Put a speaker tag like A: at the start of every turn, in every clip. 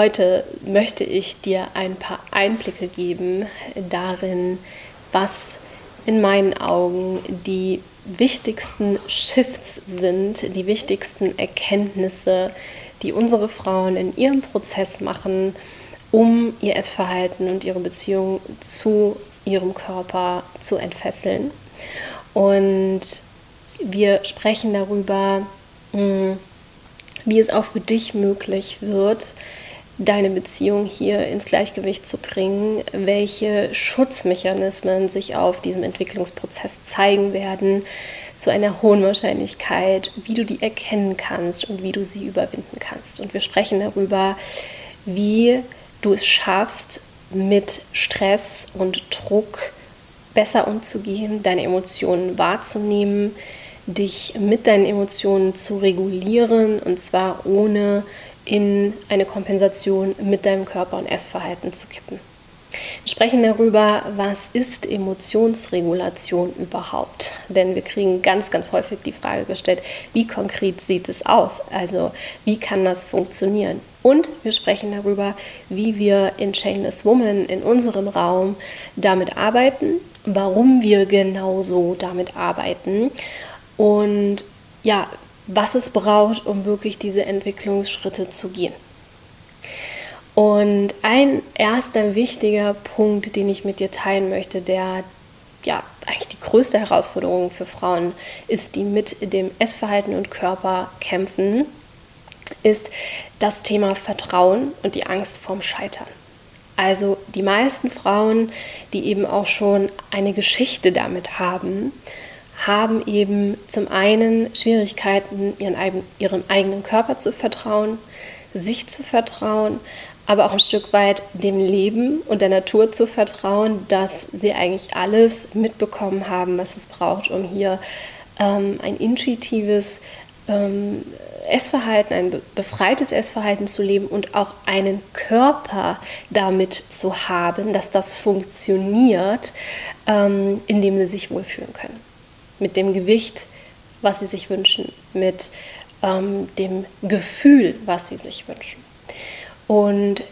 A: heute möchte ich dir ein paar Einblicke geben darin, was in meinen Augen die wichtigsten Shifts sind, die wichtigsten Erkenntnisse, die unsere Frauen in ihrem Prozess machen, um ihr Essverhalten und ihre Beziehung zu ihrem Körper zu entfesseln. Und wir sprechen darüber, hm, wie es auch für dich möglich wird, deine Beziehung hier ins Gleichgewicht zu bringen, welche Schutzmechanismen sich auf diesem Entwicklungsprozess zeigen werden, zu einer hohen Wahrscheinlichkeit, wie du die erkennen kannst und wie du sie überwinden kannst. Und wir sprechen darüber, wie du es schaffst, mit Stress und Druck besser umzugehen, deine Emotionen wahrzunehmen, dich mit deinen Emotionen zu regulieren und zwar ohne in eine Kompensation mit deinem Körper und Essverhalten zu kippen. Wir sprechen darüber, was ist Emotionsregulation überhaupt? Denn wir kriegen ganz, ganz häufig die Frage gestellt, wie konkret sieht es aus? Also wie kann das funktionieren? Und wir sprechen darüber, wie wir in Chainless Woman in unserem Raum damit arbeiten, warum wir genauso damit arbeiten und ja, was es braucht, um wirklich diese Entwicklungsschritte zu gehen. Und ein erster wichtiger Punkt, den ich mit dir teilen möchte, der ja eigentlich die größte Herausforderung für Frauen ist, die mit dem Essverhalten und Körper kämpfen, ist das Thema Vertrauen und die Angst vorm Scheitern. Also die meisten Frauen, die eben auch schon eine Geschichte damit haben, haben eben zum einen Schwierigkeiten, ihren, ihrem eigenen Körper zu vertrauen, sich zu vertrauen, aber auch ein Stück weit dem Leben und der Natur zu vertrauen, dass sie eigentlich alles mitbekommen haben, was es braucht, um hier ähm, ein intuitives ähm, Essverhalten, ein befreites Essverhalten zu leben und auch einen Körper damit zu haben, dass das funktioniert, ähm, in dem sie sich wohlfühlen können mit dem Gewicht, was sie sich wünschen, mit ähm, dem Gefühl, was sie sich wünschen. Und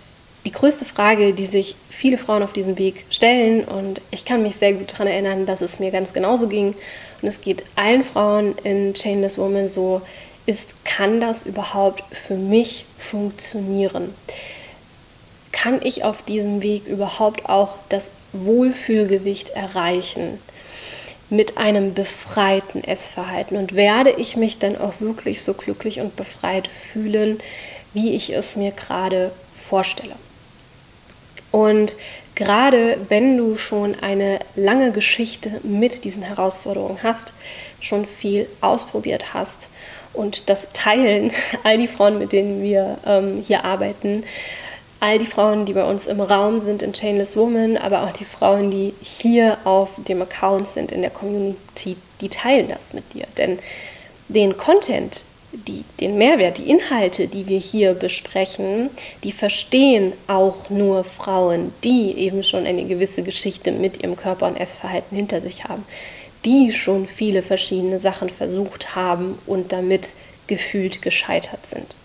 A: die größte Frage, die sich viele Frauen auf diesem Weg stellen, und ich kann mich sehr gut daran erinnern, dass es mir ganz genauso ging, und es geht allen Frauen in Chainless Woman so, ist, kann das überhaupt für mich funktionieren? Kann ich auf diesem Weg überhaupt auch das Wohlfühlgewicht erreichen? Mit einem befreiten Essverhalten und werde ich mich dann auch wirklich so glücklich und befreit fühlen, wie ich es mir gerade vorstelle. Und gerade wenn du schon eine lange Geschichte mit diesen Herausforderungen hast, schon viel ausprobiert hast und das teilen all die Frauen, mit denen wir ähm, hier arbeiten, all die Frauen, die bei uns im Raum sind in Chainless Woman, aber auch die Frauen, die hier auf dem Account sind in der Community, die teilen das mit dir. Denn den Content, die, den Mehrwert, die Inhalte, die wir hier besprechen, die verstehen auch nur Frauen, die eben schon eine gewisse Geschichte mit ihrem Körper und Essverhalten hinter sich haben, die schon viele verschiedene Sachen versucht haben und damit gefühlt gescheitert sind.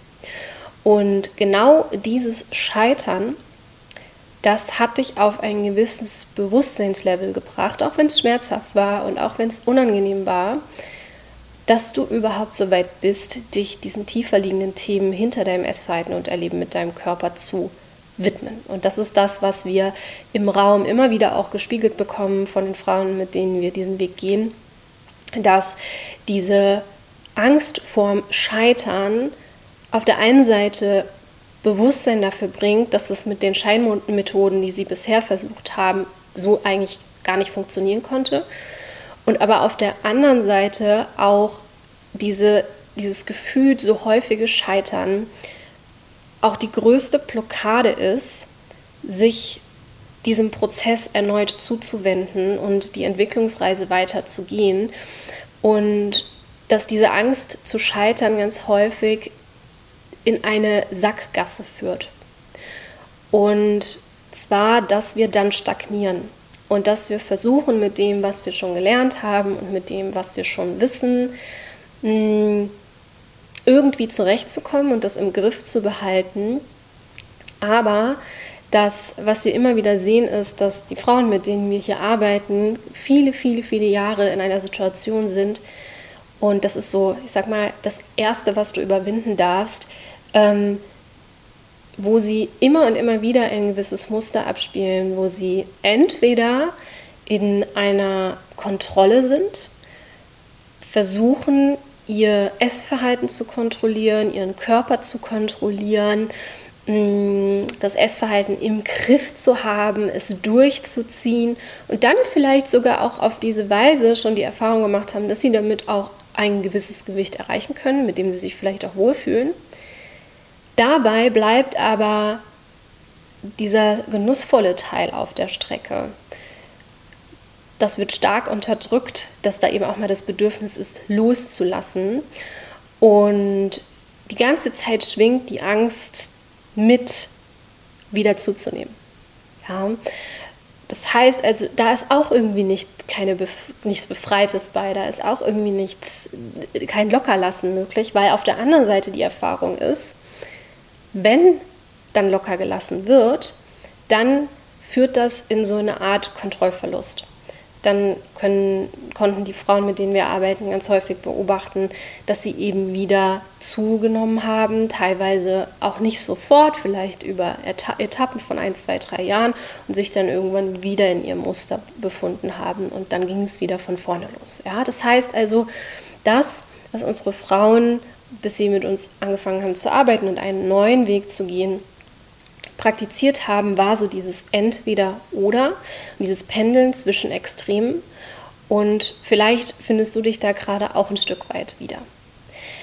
A: Und genau dieses Scheitern, das hat dich auf ein gewisses Bewusstseinslevel gebracht, auch wenn es schmerzhaft war und auch wenn es unangenehm war, dass du überhaupt so weit bist, dich diesen tiefer liegenden Themen hinter deinem Essverhalten und Erleben mit deinem Körper zu widmen. Und das ist das, was wir im Raum immer wieder auch gespiegelt bekommen von den Frauen, mit denen wir diesen Weg gehen, dass diese Angst vorm Scheitern auf der einen Seite Bewusstsein dafür bringt, dass es mit den Scheinmethoden, die sie bisher versucht haben, so eigentlich gar nicht funktionieren konnte. Und aber auf der anderen Seite auch diese, dieses Gefühl, so häufige Scheitern, auch die größte Blockade ist, sich diesem Prozess erneut zuzuwenden und die Entwicklungsreise weiterzugehen. Und dass diese Angst zu scheitern ganz häufig in eine Sackgasse führt. Und zwar, dass wir dann stagnieren und dass wir versuchen, mit dem, was wir schon gelernt haben und mit dem, was wir schon wissen, mm, irgendwie zurechtzukommen und das im Griff zu behalten. Aber das, was wir immer wieder sehen, ist, dass die Frauen, mit denen wir hier arbeiten, viele, viele, viele Jahre in einer Situation sind. Und das ist so, ich sag mal, das Erste, was du überwinden darfst, ähm, wo sie immer und immer wieder ein gewisses Muster abspielen, wo sie entweder in einer Kontrolle sind, versuchen, ihr Essverhalten zu kontrollieren, ihren Körper zu kontrollieren, mm, das Essverhalten im Griff zu haben, es durchzuziehen und dann vielleicht sogar auch auf diese Weise schon die Erfahrung gemacht haben, dass sie damit auch ein gewisses Gewicht erreichen können, mit dem sie sich vielleicht auch wohlfühlen. Dabei bleibt aber dieser genussvolle Teil auf der Strecke. Das wird stark unterdrückt, dass da eben auch mal das Bedürfnis ist, loszulassen. Und die ganze Zeit schwingt die Angst mit, wieder zuzunehmen. Ja. Das heißt also, da ist auch irgendwie nicht keine Bef nichts Befreites bei, da ist auch irgendwie nichts, kein Lockerlassen möglich, weil auf der anderen Seite die Erfahrung ist, wenn dann locker gelassen wird, dann führt das in so eine Art Kontrollverlust. Dann können, konnten die Frauen, mit denen wir arbeiten, ganz häufig beobachten, dass sie eben wieder zugenommen haben, teilweise auch nicht sofort, vielleicht über Etappen von ein, zwei, drei Jahren und sich dann irgendwann wieder in ihrem Muster befunden haben und dann ging es wieder von vorne los. Ja, das heißt also, das, was unsere Frauen bis sie mit uns angefangen haben zu arbeiten und einen neuen Weg zu gehen, praktiziert haben, war so dieses Entweder-Oder, dieses Pendeln zwischen Extremen. Und vielleicht findest du dich da gerade auch ein Stück weit wieder.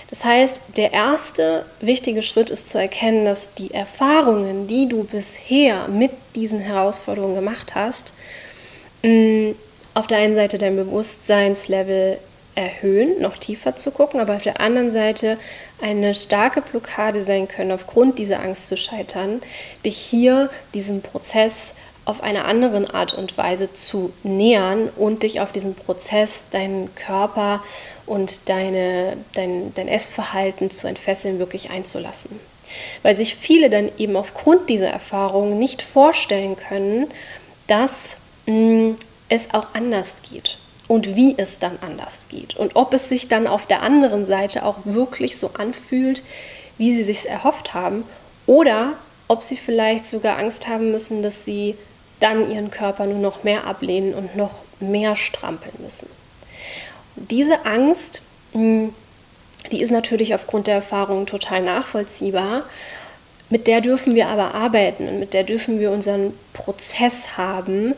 A: Das heißt, der erste wichtige Schritt ist zu erkennen, dass die Erfahrungen, die du bisher mit diesen Herausforderungen gemacht hast, auf der einen Seite dein Bewusstseinslevel erhöhen, noch tiefer zu gucken, aber auf der anderen Seite eine starke Blockade sein können, aufgrund dieser Angst zu scheitern, dich hier diesem Prozess auf eine andere Art und Weise zu nähern und dich auf diesen Prozess, deinen Körper und deine, dein, dein Essverhalten zu entfesseln, wirklich einzulassen. Weil sich viele dann eben aufgrund dieser Erfahrung nicht vorstellen können, dass mh, mm, es auch anders geht und wie es dann anders geht und ob es sich dann auf der anderen Seite auch wirklich so anfühlt, wie sie sich erhofft haben oder ob sie vielleicht sogar Angst haben müssen, dass sie dann ihren Körper nur noch mehr ablehnen und noch mehr strampeln müssen. diese Angst, hm, die ist natürlich aufgrund der Erfahrung total nachvollziehbar. Mit der dürfen wir aber arbeiten und mit der dürfen wir unseren Prozess haben,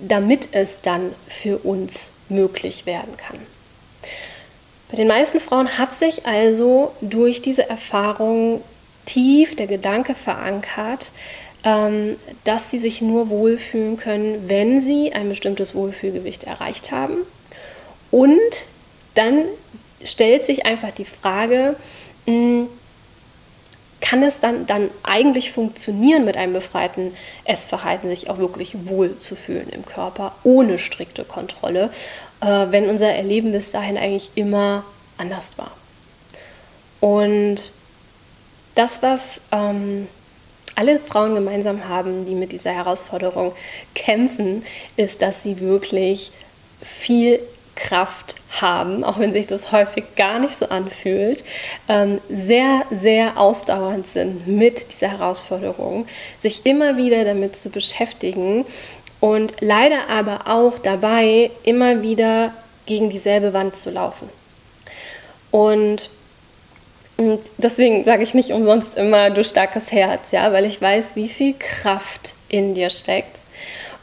A: damit es dann für uns möglich werden kann. Bei den meisten Frauen hat sich also durch diese Erfahrung tief der Gedanke verankert, ähm, dass sie sich nur wohlfühlen können, wenn sie ein bestimmtes Wohlfühlgewicht erreicht haben. Und dann stellt sich einfach die Frage, kann es dann, dann eigentlich funktionieren, mit einem befreiten Essverhalten sich auch wirklich wohl zu fühlen im Körper, ohne strikte Kontrolle, äh, wenn unser Erleben bis dahin eigentlich immer anders war. Und das, was ähm, alle Frauen gemeinsam haben, die mit dieser Herausforderung kämpfen, ist, dass sie wirklich viel Kraft haben, auch wenn sich das häufig gar nicht so anfühlt, ähm, sehr, sehr ausdauernd sind mit dieser Herausforderung, sich immer wieder damit zu beschäftigen und leider aber auch dabei immer wieder gegen dieselbe Wand zu laufen. Und und deswegen sage ich nicht umsonst immer, du starkes Herz, ja, weil ich weiß, wie viel Kraft in dir steckt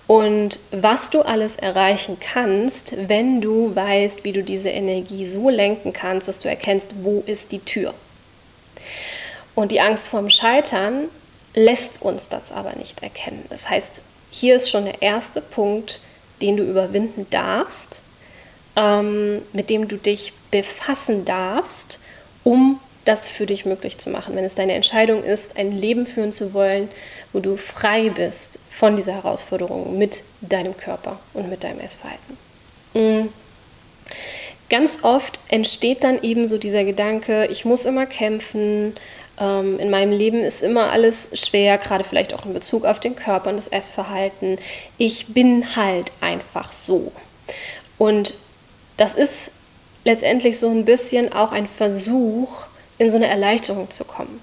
A: und was du alles erreichen kannst, wenn du weißt, wie du diese Energie so lenken kannst, dass du erkennst, wo ist die Tür. Und die Angst vorm Scheitern lässt uns das aber nicht erkennen. Das heißt, hier ist schon der erste Punkt, den du überwinden darfst, ähm, mit dem du dich befassen darfst, um das für dich möglich zu machen. Wenn es deine Entscheidung ist, ein Leben führen zu wollen, wo du frei bist von dieser Herausforderung mit deinem Körper und mit deinem Essverhalten. Mhm. Ganz oft entsteht dann eben so dieser Gedanke, ich muss immer kämpfen, ähm, in meinem Leben ist immer alles schwer, gerade vielleicht auch in Bezug auf den Körper und das Essverhalten. Ich bin halt einfach so. Und das ist letztendlich so ein bisschen auch ein Versuch, in so eine Erleichterung zu kommen.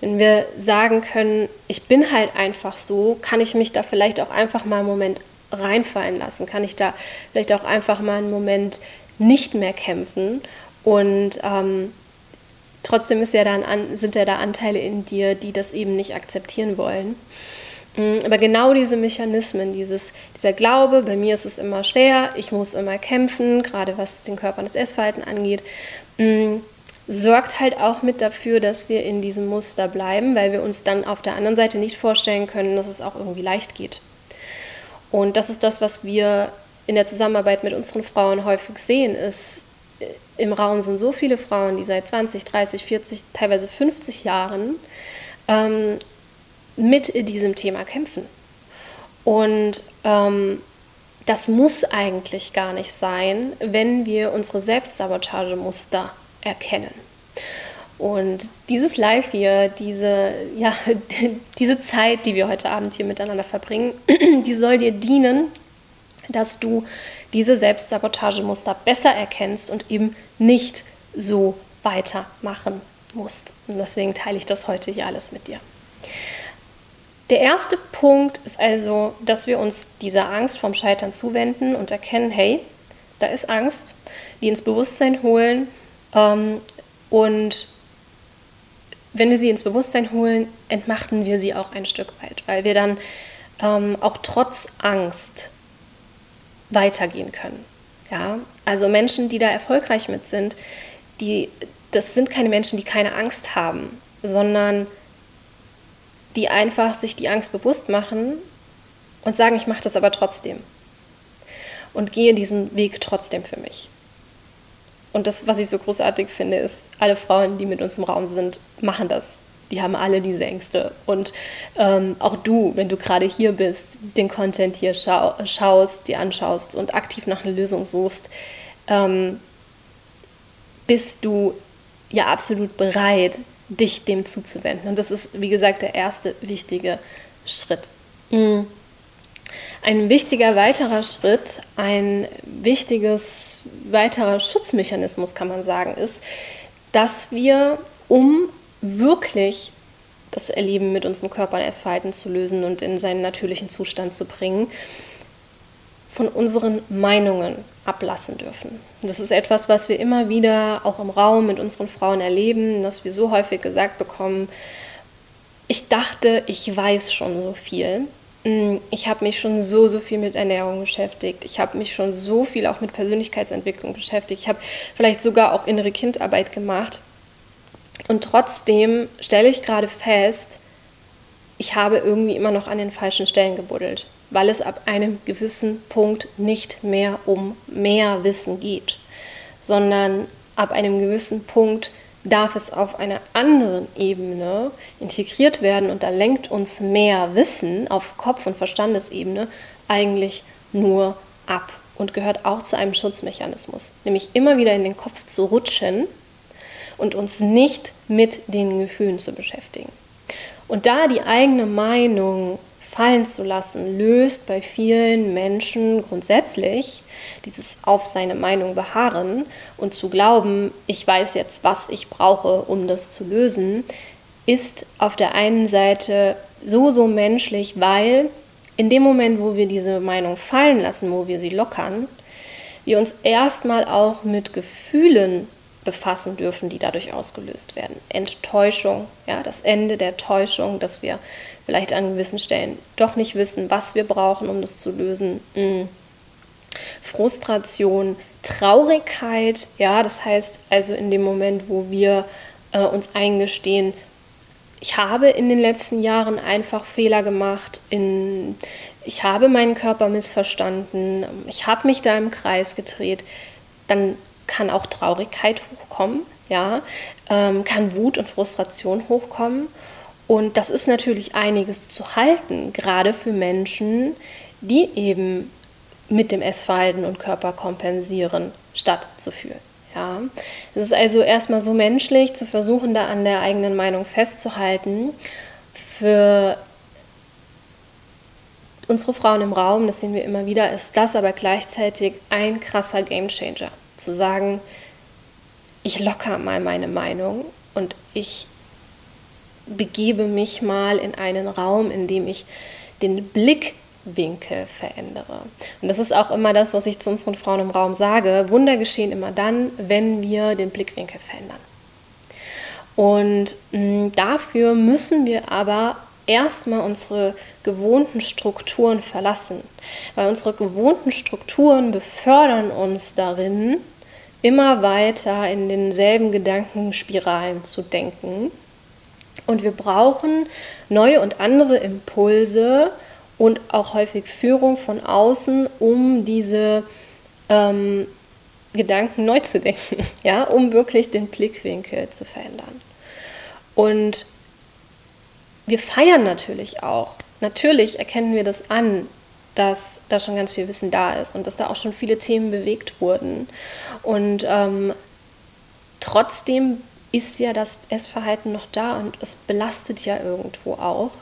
A: Wenn wir sagen können, ich bin halt einfach so, kann ich mich da vielleicht auch einfach mal einen Moment reinfallen lassen, kann ich da vielleicht auch einfach mal einen Moment nicht mehr kämpfen? Und ähm, trotzdem ist ja dann an, sind ja da Anteile in dir, die das eben nicht akzeptieren wollen. Mm, aber genau diese Mechanismen, dieses, dieser Glaube, bei mir ist es immer schwer, ich muss immer kämpfen, gerade was den Körper und das Essverhalten angeht, mm, sorgt halt auch mit dafür, dass wir in diesem Muster bleiben, weil wir uns dann auf der anderen Seite nicht vorstellen können, dass es auch irgendwie leicht geht. Und das ist das, was wir in der Zusammenarbeit mit unseren Frauen häufig sehen, ist, äh, im Raum sind so viele Frauen, die seit 20, 30, 40, teilweise 50 Jahren ähm, mit diesem Thema kämpfen. Und ähm, das muss eigentlich gar nicht sein, wenn wir unsere Selbstsabotagemuster erkennen. Und dieses Live hier, diese, ja, diese Zeit, die wir heute Abend hier miteinander verbringen, die soll dir dienen, dass du diese Selbstsabotagemuster besser erkennst und eben nicht so weitermachen musst. Und deswegen teile ich das heute hier alles mit dir. Der erste Punkt ist also, dass wir uns dieser Angst vom Scheitern zuwenden und erkennen, hey, da ist Angst, die ins Bewusstsein holen und wenn wir sie ins Bewusstsein holen, entmachten wir sie auch ein Stück weit, weil wir dann ähm, auch trotz Angst weitergehen können. Ja? Also Menschen, die da erfolgreich mit sind, die, das sind keine Menschen, die keine Angst haben, sondern die einfach sich die Angst bewusst machen und sagen, ich mache das aber trotzdem und gehe diesen Weg trotzdem für mich. Und das, was ich so großartig finde, ist, alle Frauen, die mit uns im Raum sind, machen das. Die haben alle diese Ängste. Und ähm, auch du, wenn du gerade hier bist, den Content hier schau schaust, dir anschaust und aktiv nach einer Lösung suchst, ähm, bist du ja absolut bereit, dich dem zuzuwenden. Und das ist, wie gesagt, der erste wichtige Schritt. Mhm. Ein wichtiger weiterer Schritt, ein wichtiges weiterer Schutzmechanismus, kann man sagen, ist, dass wir, um wirklich das Erleben mit unserem Körper und Essverhalten zu lösen und in seinen natürlichen Zustand zu bringen, von unseren Meinungen ablassen dürfen. Das ist etwas, was wir immer wieder auch im Raum mit unseren Frauen erleben, dass wir so häufig gesagt bekommen, ich dachte, ich weiß schon so viel. Mm, ich habe mich schon so, so viel mit Ernährung beschäftigt. Ich habe mich schon so viel auch mit Persönlichkeitsentwicklung beschäftigt. Ich habe vielleicht sogar auch innere Kindarbeit gemacht. Und trotzdem stelle ich gerade fest, ich habe irgendwie immer noch an den falschen Stellen gebuddelt weil es ab einem gewissen Punkt nicht mehr um mehr Wissen geht, sondern ab einem gewissen Punkt darf es auf einer anderen Ebene integriert werden und da lenkt uns mehr Wissen auf Kopf- und Verstandesebene eigentlich nur ab und gehört auch zu einem Schutzmechanismus, nämlich immer wieder in den Kopf zu rutschen und uns nicht mit den Gefühlen zu beschäftigen. Und da die eigene Meinung fallen zu lassen, löst bei vielen Menschen grundsätzlich dieses auf seine Meinung beharren und zu glauben, ich weiß jetzt, was ich brauche, um das zu lösen, ist auf der einen Seite so, so menschlich, weil in dem Moment, wo wir diese Meinung fallen lassen, wo wir sie lockern, wir uns erstmal auch mit Gefühlen befassen dürfen, die dadurch ausgelöst werden. Enttäuschung, ja, das Ende der Täuschung, dass wir vielleicht an gewissen Stellen doch nicht wissen, was wir brauchen, um das zu lösen. Mhm. Frustration, Traurigkeit, ja, das heißt also in dem Moment, wo wir äh, uns eingestehen, ich habe in den letzten Jahren einfach Fehler gemacht, in, ich habe meinen Körper missverstanden, ich habe mich da im Kreis gedreht, dann kann auch Traurigkeit hochkommen, ja, ähm, kann Wut und Frustration hochkommen. Und das ist natürlich einiges zu halten, gerade für Menschen, die eben mit dem Essverhalten und Körper kompensieren, statt zu fühlen. Ja, es ist also erstmal so menschlich zu versuchen, da an der eigenen Meinung festzuhalten. Für unsere Frauen im Raum, das sehen wir immer wieder, ist das aber gleichzeitig ein krasser Gamechanger. Zu sagen, ich locker mal meine Meinung und ich begebe mich mal in einen Raum, in dem ich den Blickwinkel verändere. Und das ist auch immer das, was ich zu unseren Frauen im Raum sage. Wunder geschehen immer dann, wenn wir den Blickwinkel verändern. Und mm, dafür müssen wir aber erstmal unsere gewohnten Strukturen verlassen, weil unsere gewohnten Strukturen befördern uns darin, immer weiter in denselben Gedankenspiralen zu denken. Und wir brauchen neue und andere Impulse und auch häufig Führung von außen, um diese ähm, Gedanken neu zu denken, ja, um wirklich den Blickwinkel zu verändern. Und wir feiern natürlich auch. Natürlich erkennen wir das an, dass da schon ganz viel Wissen da ist und dass da auch schon viele Themen bewegt wurden. Und ähm, trotzdem ist ja das Essverhalten noch da und es belastet ja irgendwo auch,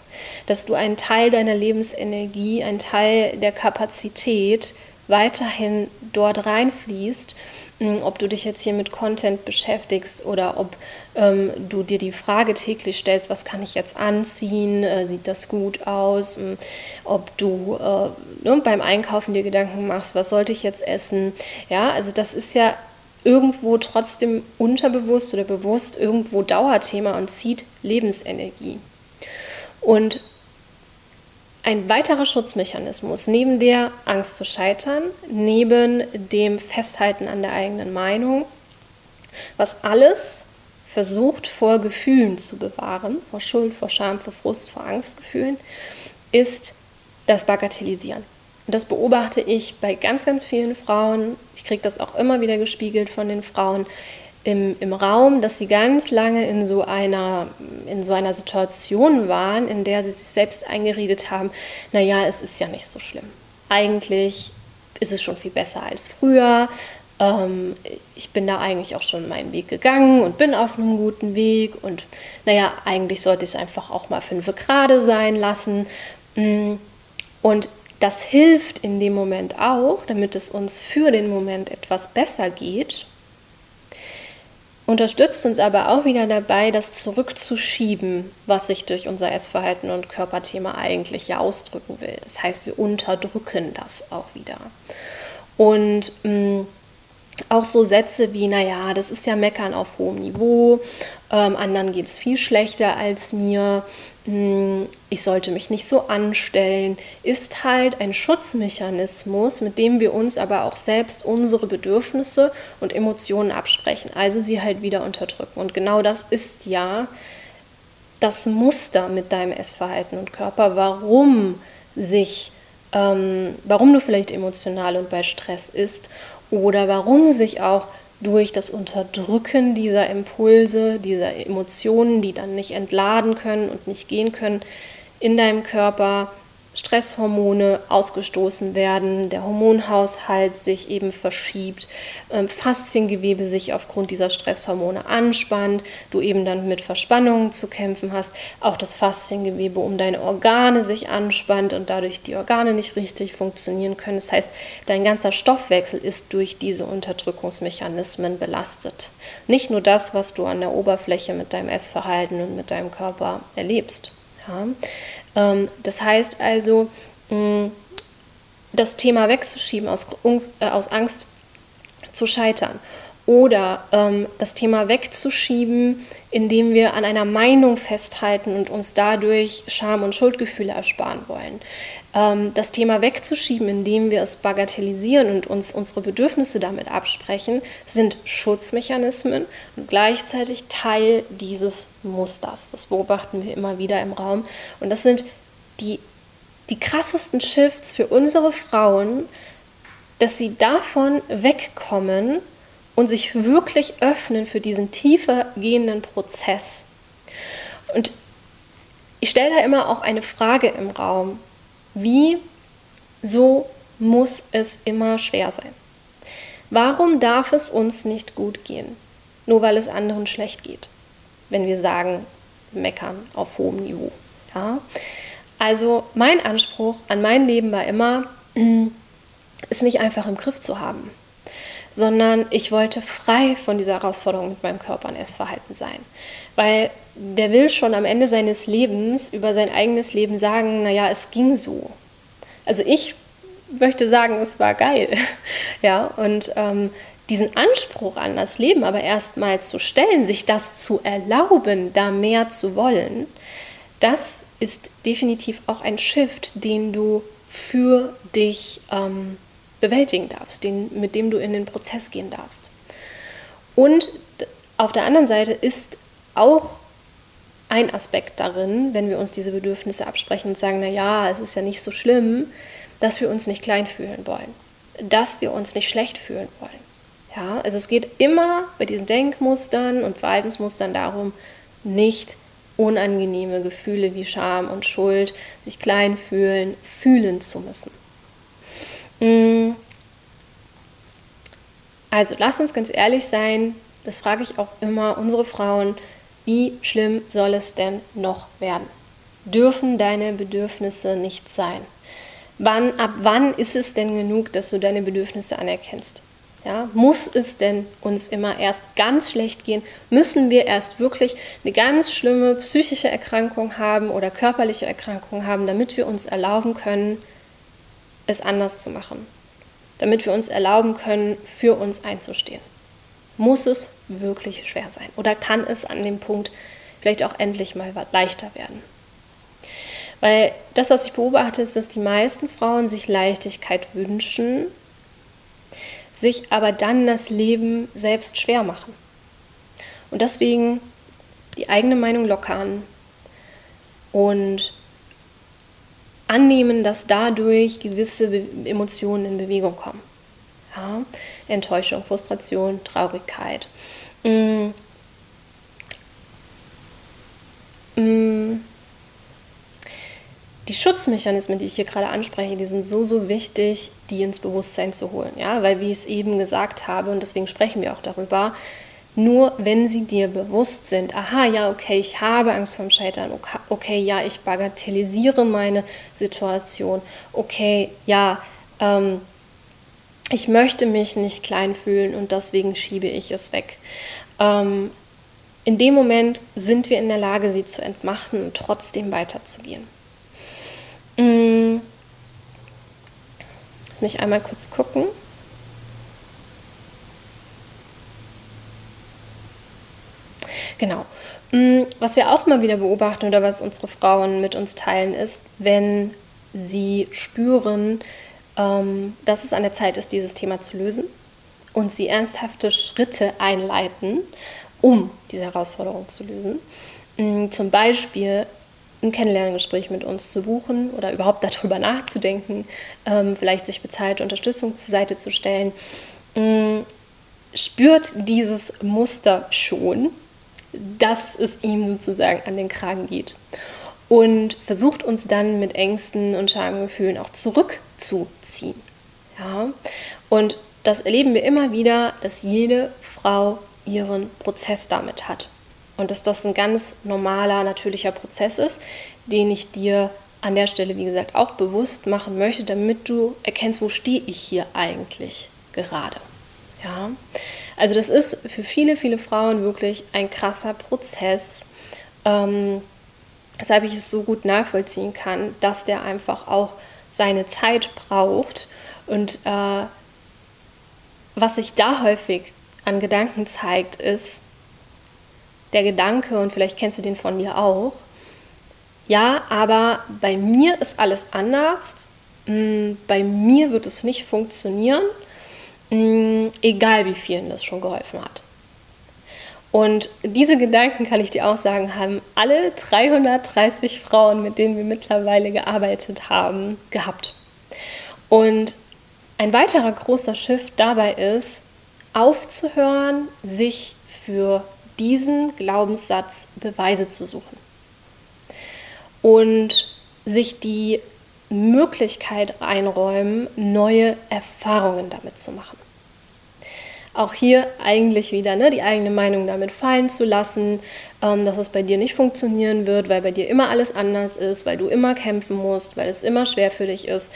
A: dass du einen Teil deiner Lebensenergie, einen Teil der Kapazität weiterhin dort reinfließt, hm, ob du dich jetzt hier mit Content beschäftigst oder ob ähm, du dir die Frage täglich stellst, was kann ich jetzt anziehen, äh, sieht das gut aus, ähm, ob du äh, ne, beim Einkaufen dir Gedanken machst, was sollte ich jetzt essen. Ja, also das ist ja irgendwo trotzdem unterbewusst oder bewusst irgendwo Dauerthema und zieht Lebensenergie. Und ein weiterer Schutzmechanismus neben der Angst zu scheitern, neben dem Festhalten an der eigenen Meinung, was alles versucht vor Gefühlen zu bewahren, vor Schuld, vor Scham, vor Frust, vor Angstgefühlen, ist das Bagatellisieren. Und das beobachte ich bei ganz, ganz vielen Frauen. Ich kriege das auch immer wieder gespiegelt von den Frauen im, im Raum, dass sie ganz lange in so, einer, in so einer Situation waren, in der sie sich selbst eingeredet haben, naja, es ist ja nicht so schlimm. Eigentlich ist es schon viel besser als früher. Ähm, ich bin da eigentlich auch schon meinen Weg gegangen und bin auf einem guten Weg. Und naja, eigentlich sollte ich es einfach auch mal fünf gerade sein lassen. Mm, und das hilft in dem Moment auch, damit es uns für den Moment etwas besser geht, unterstützt uns aber auch wieder dabei, das zurückzuschieben, was sich durch unser Essverhalten und Körperthema eigentlich ja ausdrücken will. Das heißt, wir unterdrücken das auch wieder. Und mh, mm, auch so Sätze wie, naja, das ist ja Meckern auf hohem Niveau, ähm, anderen geht es viel schlechter als mir, ich sollte mich nicht so anstellen, ist halt ein Schutzmechanismus, mit dem wir uns aber auch selbst unsere Bedürfnisse und Emotionen absprechen, also sie halt wieder unterdrücken. Und genau das ist ja das Muster mit deinem Essverhalten und Körper, warum sich, ähm, warum du vielleicht emotional und bei Stress ist oder warum sich auch durch das Unterdrücken dieser Impulse, dieser Emotionen, die dann nicht entladen können und nicht gehen können, in deinem Körper Stresshormone ausgestoßen werden, der Hormonhaushalt sich eben verschiebt, ähm, Fasziengewebe sich aufgrund dieser Stresshormone anspannt, du eben dann mit Verspannungen zu kämpfen hast, auch das Fasziengewebe um deine Organe sich anspannt und dadurch die Organe nicht richtig funktionieren können. Das heißt, dein ganzer Stoffwechsel ist durch diese Unterdrückungsmechanismen belastet. Nicht nur das, was du an der Oberfläche mit deinem Essverhalten und mit deinem Körper erlebst. Ja. Ähm, das heißt also, das Thema wegzuschieben aus, äh, aus Angst zu scheitern oder ähm, das Thema wegzuschieben, indem wir an einer Meinung festhalten und uns dadurch Scham- und Schuldgefühle ersparen wollen. Ähm, das Thema wegzuschieben, indem wir es bagatellisieren und uns unsere Bedürfnisse damit absprechen, sind Schutzmechanismen und gleichzeitig Teil dieses Musters. Das beobachten wir immer wieder im Raum. Und das sind die, die krassesten Shifts für unsere Frauen, dass sie davon wegkommen, und sich wirklich öffnen für diesen tiefer gehenden Prozess. Und ich stelle da immer auch eine Frage im Raum. Wie so muss es immer schwer sein? Warum darf es uns nicht gut gehen? Nur weil es anderen schlecht geht. Wenn wir sagen, meckern auf hohem Niveau. Ja? Also mein Anspruch an mein Leben war immer, es nicht einfach im Griff zu haben, sondern ich wollte frei von dieser Herausforderung mit meinem Körper und Essverhalten sein. Weil wer will schon am Ende seines Lebens über sein eigenes Leben sagen, naja, es ging so. Also ich möchte sagen, es war geil. Ja, und ähm, diesen Anspruch an das Leben aber erstmal zu stellen, sich das zu erlauben, da mehr zu wollen, das ist definitiv auch ein Shift, den du für dich ähm, bewältigen darfst, den, mit dem du in den Prozess gehen darfst. Und auf der anderen Seite ist auch ein Aspekt darin, wenn wir uns diese Bedürfnisse absprechen und sagen, na ja, es ist ja nicht so schlimm, dass wir uns nicht klein fühlen wollen, dass wir uns nicht schlecht fühlen wollen. Ja, also es geht immer bei diesen Denkmustern und Verhaltensmustern darum, nicht unangenehme Gefühle wie Scham und Schuld, sich klein fühlen, fühlen zu müssen. Also lasst uns ganz ehrlich sein, das frage ich auch immer unsere Frauen, wie schlimm soll es denn noch werden? Dürfen deine Bedürfnisse nicht sein? Wann, ab wann ist es denn genug, dass du deine Bedürfnisse anerkennst? Ja, muss es denn uns immer erst ganz schlecht gehen? Müssen wir erst wirklich eine ganz schlimme psychische Erkrankung haben oder körperliche Erkrankung haben, damit wir uns erlauben können, es anders zu machen? Damit wir uns erlauben können, für uns einzustehen? Muss es wirklich schwer sein? Oder kann es an dem Punkt vielleicht auch endlich mal leichter werden? Weil das, was ich beobachte, ist, dass die meisten Frauen sich Leichtigkeit wünschen, sich aber dann das Leben selbst schwer machen. Und deswegen die eigene Meinung lockern und annehmen, dass dadurch gewisse Emotionen in Bewegung kommen. Ja? Enttäuschung, Frustration, Traurigkeit. Mm. Mm. Die Schutzmechanismen, die ich hier gerade anspreche, die sind so, so wichtig, die ins Bewusstsein zu holen. Ja? Weil, wie ich es eben gesagt habe, und deswegen sprechen wir auch darüber, nur wenn sie dir bewusst sind, aha, ja, okay, ich habe Angst vorm Scheitern, okay, ja, ich bagatellisiere meine Situation, okay, ja, ähm, ich möchte mich nicht klein fühlen und deswegen schiebe ich es weg. Ähm, in dem Moment sind wir in der Lage, sie zu entmachten und trotzdem weiterzugehen. Hm. Lass mich einmal kurz gucken. Genau. Hm, was wir auch mal wieder beobachten oder was unsere Frauen mit uns teilen, ist, wenn sie spüren, ähm, dass es an der Zeit ist, dieses Thema zu lösen und sie ernsthafte Schritte einleiten, um diese Herausforderung zu lösen. Hm, zum Beispiel ein Kennenlerngespräch mit uns zu buchen oder überhaupt darüber nachzudenken, ähm, vielleicht sich bezahlte Unterstützung zur Seite zu stellen, hm, spürt dieses Muster schon, dass es ihm sozusagen an den Kragen geht und versucht uns dann mit Ängsten und Schamgefühlen auch zurückzuziehen. Ja? Und das erleben wir immer wieder, dass jede Frau ihren Prozess damit hat. Und dass das ein ganz normaler, natürlicher Prozess ist, den ich dir an der Stelle, wie gesagt, auch bewusst machen möchte, damit du erkennst, wo stehe ich hier eigentlich gerade. Ja? Also das ist für viele, viele Frauen wirklich ein krasser Prozess, ähm, weshalb ich es so gut nachvollziehen kann, dass der einfach auch seine Zeit braucht. Und äh, was sich da häufig an Gedanken zeigt, ist der Gedanke, und vielleicht kennst du den von dir auch, ja, aber bei mir ist alles anders, hm, bei mir wird es nicht funktionieren Mm, egal wie vielen das schon geholfen hat. Und diese Gedanken, kann ich dir auch sagen, haben alle 330 Frauen, mit denen wir mittlerweile gearbeitet haben, gehabt. Und ein weiterer großer Shift dabei ist, aufzuhören, sich für diesen Glaubenssatz Beweise zu suchen. Und sich die Möglichkeit einräumen, neue Erfahrungen damit zu machen. Auch hier eigentlich wieder ne, die eigene Meinung damit fallen zu lassen, ähm, dass es bei dir nicht funktionieren wird, weil bei dir immer alles anders ist, weil du immer kämpfen musst, weil es immer schwer für dich ist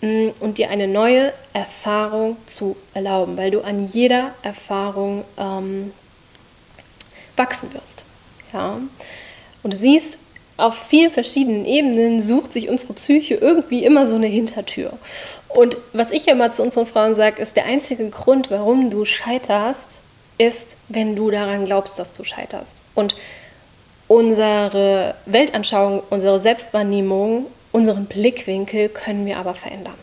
A: mm, und dir eine neue Erfahrung zu erlauben, weil du an jeder Erfahrung ähm, wachsen wirst. Ja? Und du siehst, auf vielen verschiedenen Ebenen sucht sich unsere Psyche irgendwie immer so eine Hintertür. Und was ich immer zu unseren Frauen sage, ist, der einzige Grund, warum du scheiterst, ist, wenn du daran glaubst, dass du scheiterst. Und unsere Weltanschauung, unsere Selbstwahrnehmung, unseren Blickwinkel können wir aber verändern.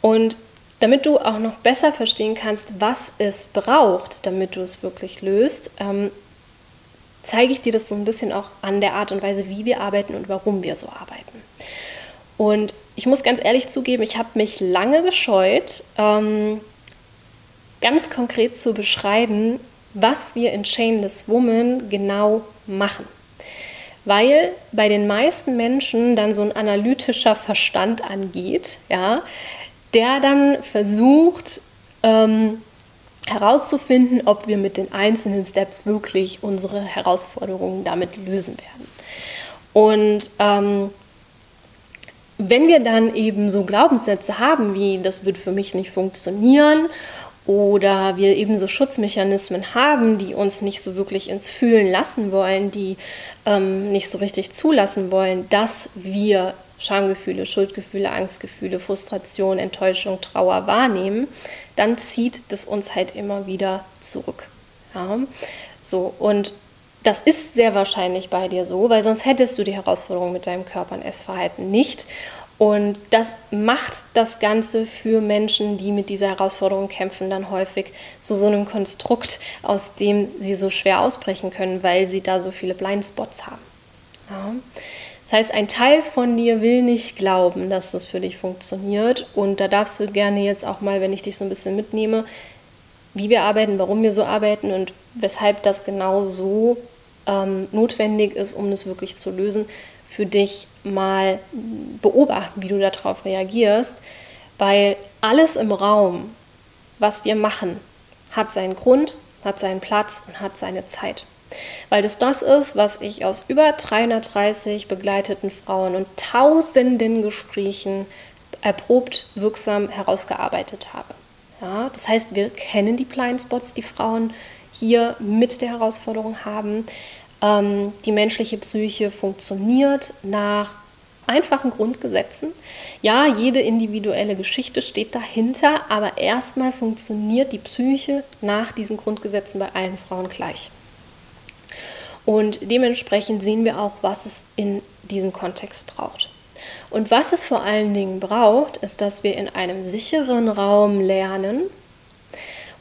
A: Und damit du auch noch besser verstehen kannst, was es braucht, damit du es wirklich löst, ähm, zeige ich dir das so ein bisschen auch an der Art und Weise, wie wir arbeiten und warum wir so arbeiten. Und ich muss ganz ehrlich zugeben, ich habe mich lange gescheut, ähm, ganz konkret zu beschreiben, was wir in Chainless Woman genau machen. Weil bei den meisten Menschen dann so ein analytischer Verstand angeht, ja, der dann versucht, ähm, herauszufinden, ob wir mit den einzelnen Steps wirklich unsere Herausforderungen damit lösen werden. Und ähm, wenn wir dann eben so Glaubenssätze haben wie, das wird für mich nicht funktionieren, oder wir eben so Schutzmechanismen haben, die uns nicht so wirklich ins Fühlen lassen wollen, die ähm, nicht so richtig zulassen wollen, dass wir Schamgefühle, Schuldgefühle, Angstgefühle, Frustration, Enttäuschung, Trauer wahrnehmen, dann zieht das uns halt immer wieder zurück. Ja? So, und das ist sehr wahrscheinlich bei dir so, weil sonst hättest du die Herausforderung mit deinem Körper und Essverhalten nicht. Und das macht das Ganze für Menschen, die mit dieser Herausforderung kämpfen, dann häufig zu so einem Konstrukt, aus dem sie so schwer ausbrechen können, weil sie da so viele Blindspots haben. Ja. Das heißt, ein Teil von dir will nicht glauben, dass das für dich funktioniert. Und da darfst du gerne jetzt auch mal, wenn ich dich so ein bisschen mitnehme, wie wir arbeiten, warum wir so arbeiten und weshalb das genau so ähm, notwendig ist, um das wirklich zu lösen, für dich mal beobachten, wie du darauf reagierst, weil alles im Raum, was wir machen, hat seinen Grund, hat seinen Platz und hat seine Zeit. Weil das das ist, was ich aus über 330 begleiteten Frauen und tausenden Gesprächen erprobt, wirksam herausgearbeitet habe. Ja, das heißt, wir kennen die Blindspots, die Frauen hier mit der Herausforderung haben. Ähm, die menschliche Psyche funktioniert nach einfachen Grundgesetzen. Ja, jede individuelle Geschichte steht dahinter, aber erstmal funktioniert die Psyche nach diesen Grundgesetzen bei allen Frauen gleich. Und dementsprechend sehen wir auch, was es in diesem Kontext braucht. Und was es vor allen Dingen braucht, ist, dass wir in einem sicheren Raum lernen,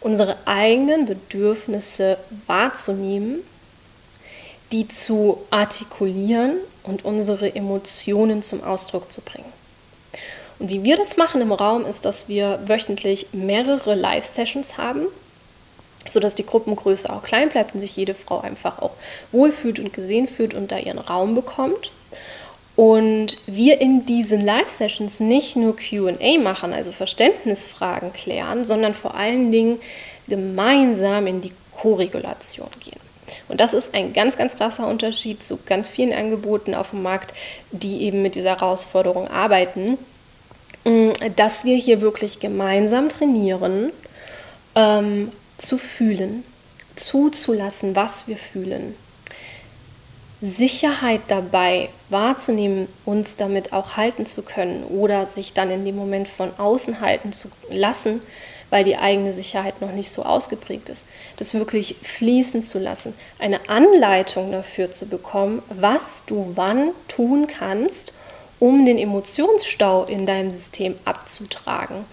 A: unsere eigenen Bedürfnisse wahrzunehmen die zu artikulieren und unsere Emotionen zum Ausdruck zu bringen. Und wie wir das machen im Raum, ist, dass wir wöchentlich mehrere Live-Sessions haben, sodass die Gruppengröße auch klein bleibt und sich jede Frau einfach auch wohlfühlt und gesehen fühlt und da ihren Raum bekommt. Und wir in diesen Live-Sessions nicht nur QA machen, also Verständnisfragen klären, sondern vor allen Dingen gemeinsam in die Koregulation gehen. Und das ist ein ganz, ganz krasser Unterschied zu ganz vielen Angeboten auf dem Markt, die eben mit dieser Herausforderung arbeiten, mm, dass wir hier wirklich gemeinsam trainieren, ähm, zu fühlen, zuzulassen, was wir fühlen. Sicherheit dabei wahrzunehmen, uns damit auch halten zu können oder sich dann in dem Moment von außen halten zu lassen, weil die eigene Sicherheit noch nicht so ausgeprägt ist. Das wirklich fließen zu lassen, eine Anleitung dafür zu bekommen, was du wann tun kannst, um den Emotionsstau in deinem System abzutragen.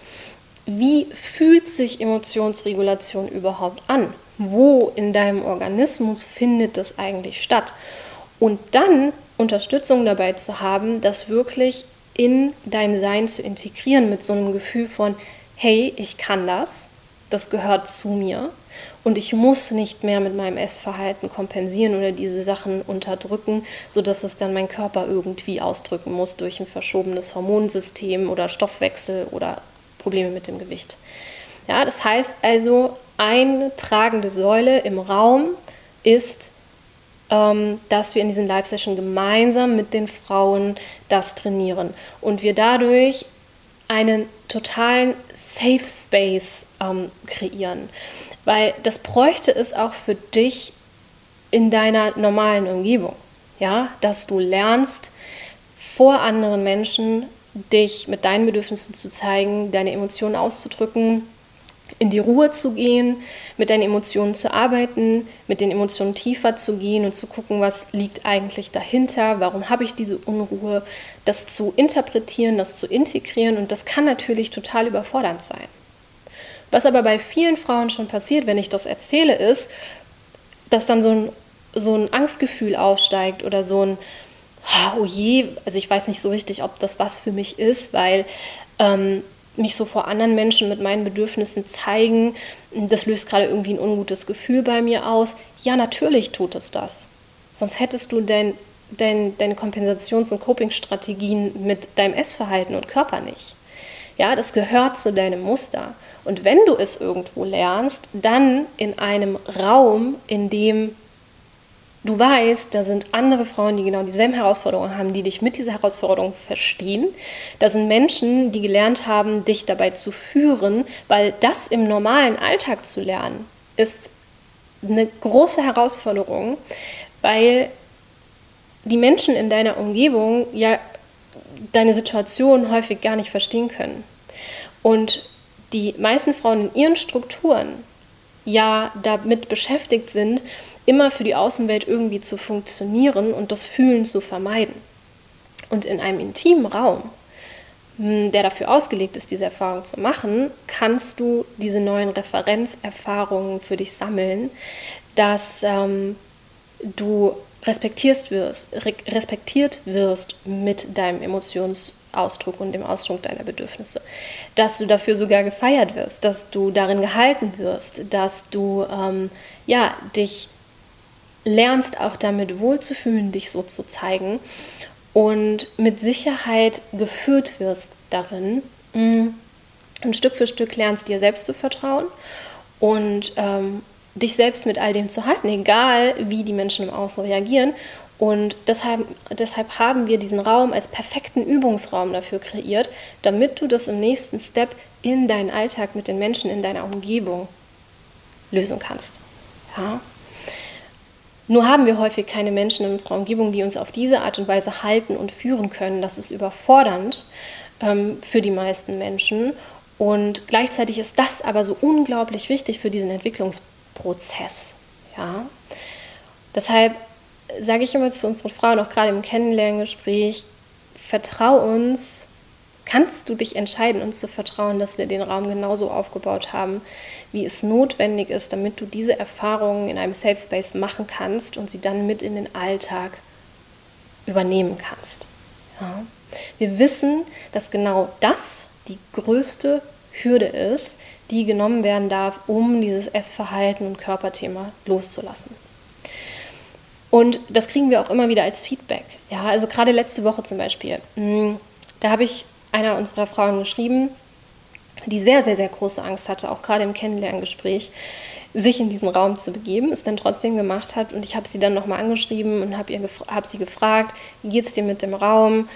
A: Wie fühlt sich Emotionsregulation überhaupt an? Wo in deinem Organismus findet das eigentlich statt? Und dann Unterstützung dabei zu haben, das wirklich in dein Sein zu integrieren mit so einem Gefühl von, hey, ich kann das, das gehört zu mir und ich muss nicht mehr mit meinem Essverhalten kompensieren oder diese Sachen unterdrücken, sodass es dann mein Körper irgendwie ausdrücken muss durch ein verschobenes Hormonsystem oder Stoffwechsel oder Probleme mit dem Gewicht. Ja, das heißt also, eine tragende Säule im Raum ist, dass wir in diesen Live-Session gemeinsam mit den Frauen das trainieren und wir dadurch einen totalen Safe Space ähm, kreieren. Weil das bräuchte es auch für dich in deiner normalen Umgebung. Ja, dass du lernst, vor anderen Menschen dich mit deinen Bedürfnissen zu zeigen, deine Emotionen auszudrücken, in die Ruhe zu gehen, mit deinen Emotionen zu arbeiten, mit den Emotionen tiefer zu gehen und zu gucken, was liegt eigentlich dahinter, warum habe ich diese Unruhe, das zu interpretieren, das zu integrieren und das kann natürlich total überfordernd sein. Was aber bei vielen Frauen schon passiert, wenn ich das erzähle, ist, dass dann so ein, so ein Angstgefühl aufsteigt oder so ein, oh je, also ich weiß nicht so richtig, ob das was für mich ist, weil ähm, mich so vor anderen Menschen mit meinen Bedürfnissen zeigen, das löst gerade irgendwie ein ungutes Gefühl bei mir aus. Ja, natürlich tut es das. Sonst hättest du dein, dein, deine Kompensations- und Coping-Strategien mit deinem Essverhalten und Körper nicht. Ja, das gehört zu deinem Muster. Und wenn du es irgendwo lernst, dann in einem Raum, in dem du weißt, da sind andere Frauen, die genau dieselben Herausforderungen haben, die dich mit dieser Herausforderung verstehen. Da sind Menschen, die gelernt haben, dich dabei zu führen, weil das im normalen Alltag zu lernen, ist eine große Herausforderung, weil die Menschen in deiner Umgebung ja deine Situation häufig gar nicht verstehen können. Und die meisten Frauen in ihren Strukturen ja damit beschäftigt sind, immer für die Außenwelt irgendwie zu funktionieren und das Fühlen zu vermeiden. Und in einem intimen Raum, hm, der dafür ausgelegt ist, diese Erfahrung zu machen, kannst du diese neuen Referenzerfahrungen für dich sammeln, dass ähm, du respektierst wirst, respektiert wirst mit deinem Emotionsausdruck und dem Ausdruck deiner Bedürfnisse. Dass du dafür sogar gefeiert wirst, dass du darin gehalten wirst, dass du ähm, ja, dich lernst auch damit wohlzufühlen, dich so zu zeigen und mit Sicherheit geführt wirst darin. Mm, und Stück für Stück lernst dir selbst zu vertrauen und ähm, dich selbst mit all dem zu halten, egal wie die Menschen im Außen reagieren. Und deshalb, deshalb haben wir diesen Raum als perfekten Übungsraum dafür kreiert, damit du das im nächsten Step in deinen Alltag mit den Menschen in deiner Umgebung lösen kannst. Ja? Nur haben wir häufig keine Menschen in unserer Umgebung, die uns auf diese Art und Weise halten und führen können. Das ist überfordernd ähm, für die meisten Menschen. Und gleichzeitig ist das aber so unglaublich wichtig für diesen Entwicklungsprozess. Prozess. Ja? Deshalb sage ich immer zu unseren Frauen, auch gerade im Kennenlerngespräch, vertrau uns, kannst du dich entscheiden, uns zu vertrauen, dass wir den Raum genauso aufgebaut haben, wie es notwendig ist, damit du diese Erfahrungen in einem Safe Space machen kannst und sie dann mit in den Alltag übernehmen kannst. Ja. Wir wissen, dass genau das die größte Hürde ist, die genommen werden darf, um dieses Essverhalten und Körperthema loszulassen. Und das kriegen wir auch immer wieder als Feedback. Ja, also gerade letzte Woche zum Beispiel, mm, da habe ich einer unserer Frauen geschrieben, die sehr, sehr, sehr große Angst hatte, auch gerade im Kennenlerngespräch, sich in diesen Raum zu begeben, es dann trotzdem gemacht hat. Und ich habe sie dann nochmal angeschrieben und habe hab sie gefragt, wie geht es dir mit dem Raum?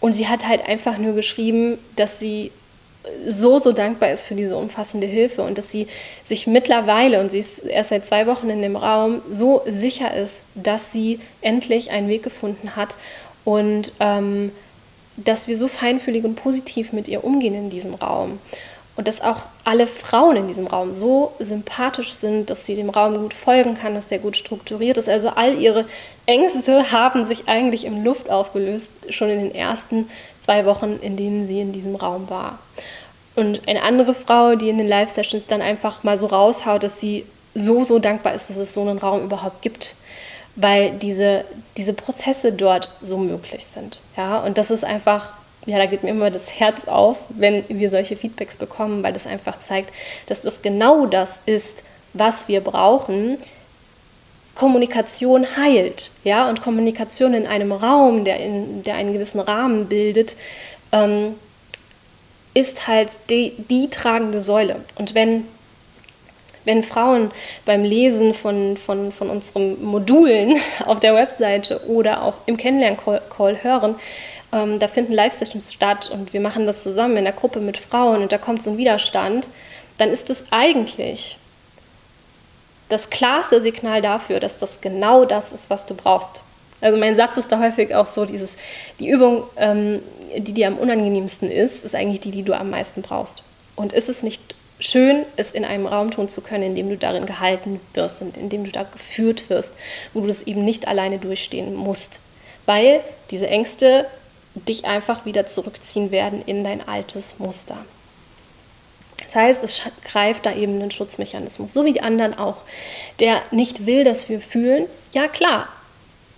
A: Und sie hat halt einfach nur geschrieben, dass sie so, so dankbar ist für diese umfassende Hilfe und dass sie sich mittlerweile, und sie ist erst seit zwei Wochen in dem Raum, so sicher ist, dass sie endlich einen Weg gefunden hat und ähm, dass wir so feinfühlig und positiv mit ihr umgehen in diesem Raum. Und dass auch alle Frauen in diesem Raum so sympathisch sind, dass sie dem Raum gut folgen kann, dass der gut strukturiert ist. Also all ihre Ängste haben sich eigentlich im Luft aufgelöst, schon in den ersten zwei Wochen, in denen sie in diesem Raum war. Und eine andere Frau, die in den Live-Sessions dann einfach mal so raushaut, dass sie so, so dankbar ist, dass es so einen Raum überhaupt gibt, weil diese, diese Prozesse dort so möglich sind. Ja, und das ist einfach, ja, da geht mir immer das Herz auf, wenn wir solche Feedbacks bekommen, weil das einfach zeigt, dass das genau das ist, was wir brauchen. Kommunikation heilt, ja, und Kommunikation in einem Raum, der, in, der einen gewissen Rahmen bildet, ähm, ist halt die, die tragende Säule. Und wenn wenn Frauen beim Lesen von, von, von unseren Modulen auf der Webseite oder auch im Kennenlern-Call hören, ähm, da finden Live-Sessions statt und wir machen das zusammen in der Gruppe mit Frauen und da kommt so ein Widerstand, dann ist es eigentlich das klarste Signal dafür, dass das genau das ist, was du brauchst. Also mein Satz ist da häufig auch so, dieses, die Übung, ähm, die dir am unangenehmsten ist, ist eigentlich die, die du am meisten brauchst. Und ist es nicht schön, es in einem Raum tun zu können, in dem du darin gehalten wirst und in dem du da geführt wirst, wo du das eben nicht alleine durchstehen musst, weil diese Ängste dich einfach wieder zurückziehen werden in dein altes Muster. Das heißt, es greift da eben einen Schutzmechanismus, so wie die anderen auch, der nicht will, dass wir fühlen, ja klar,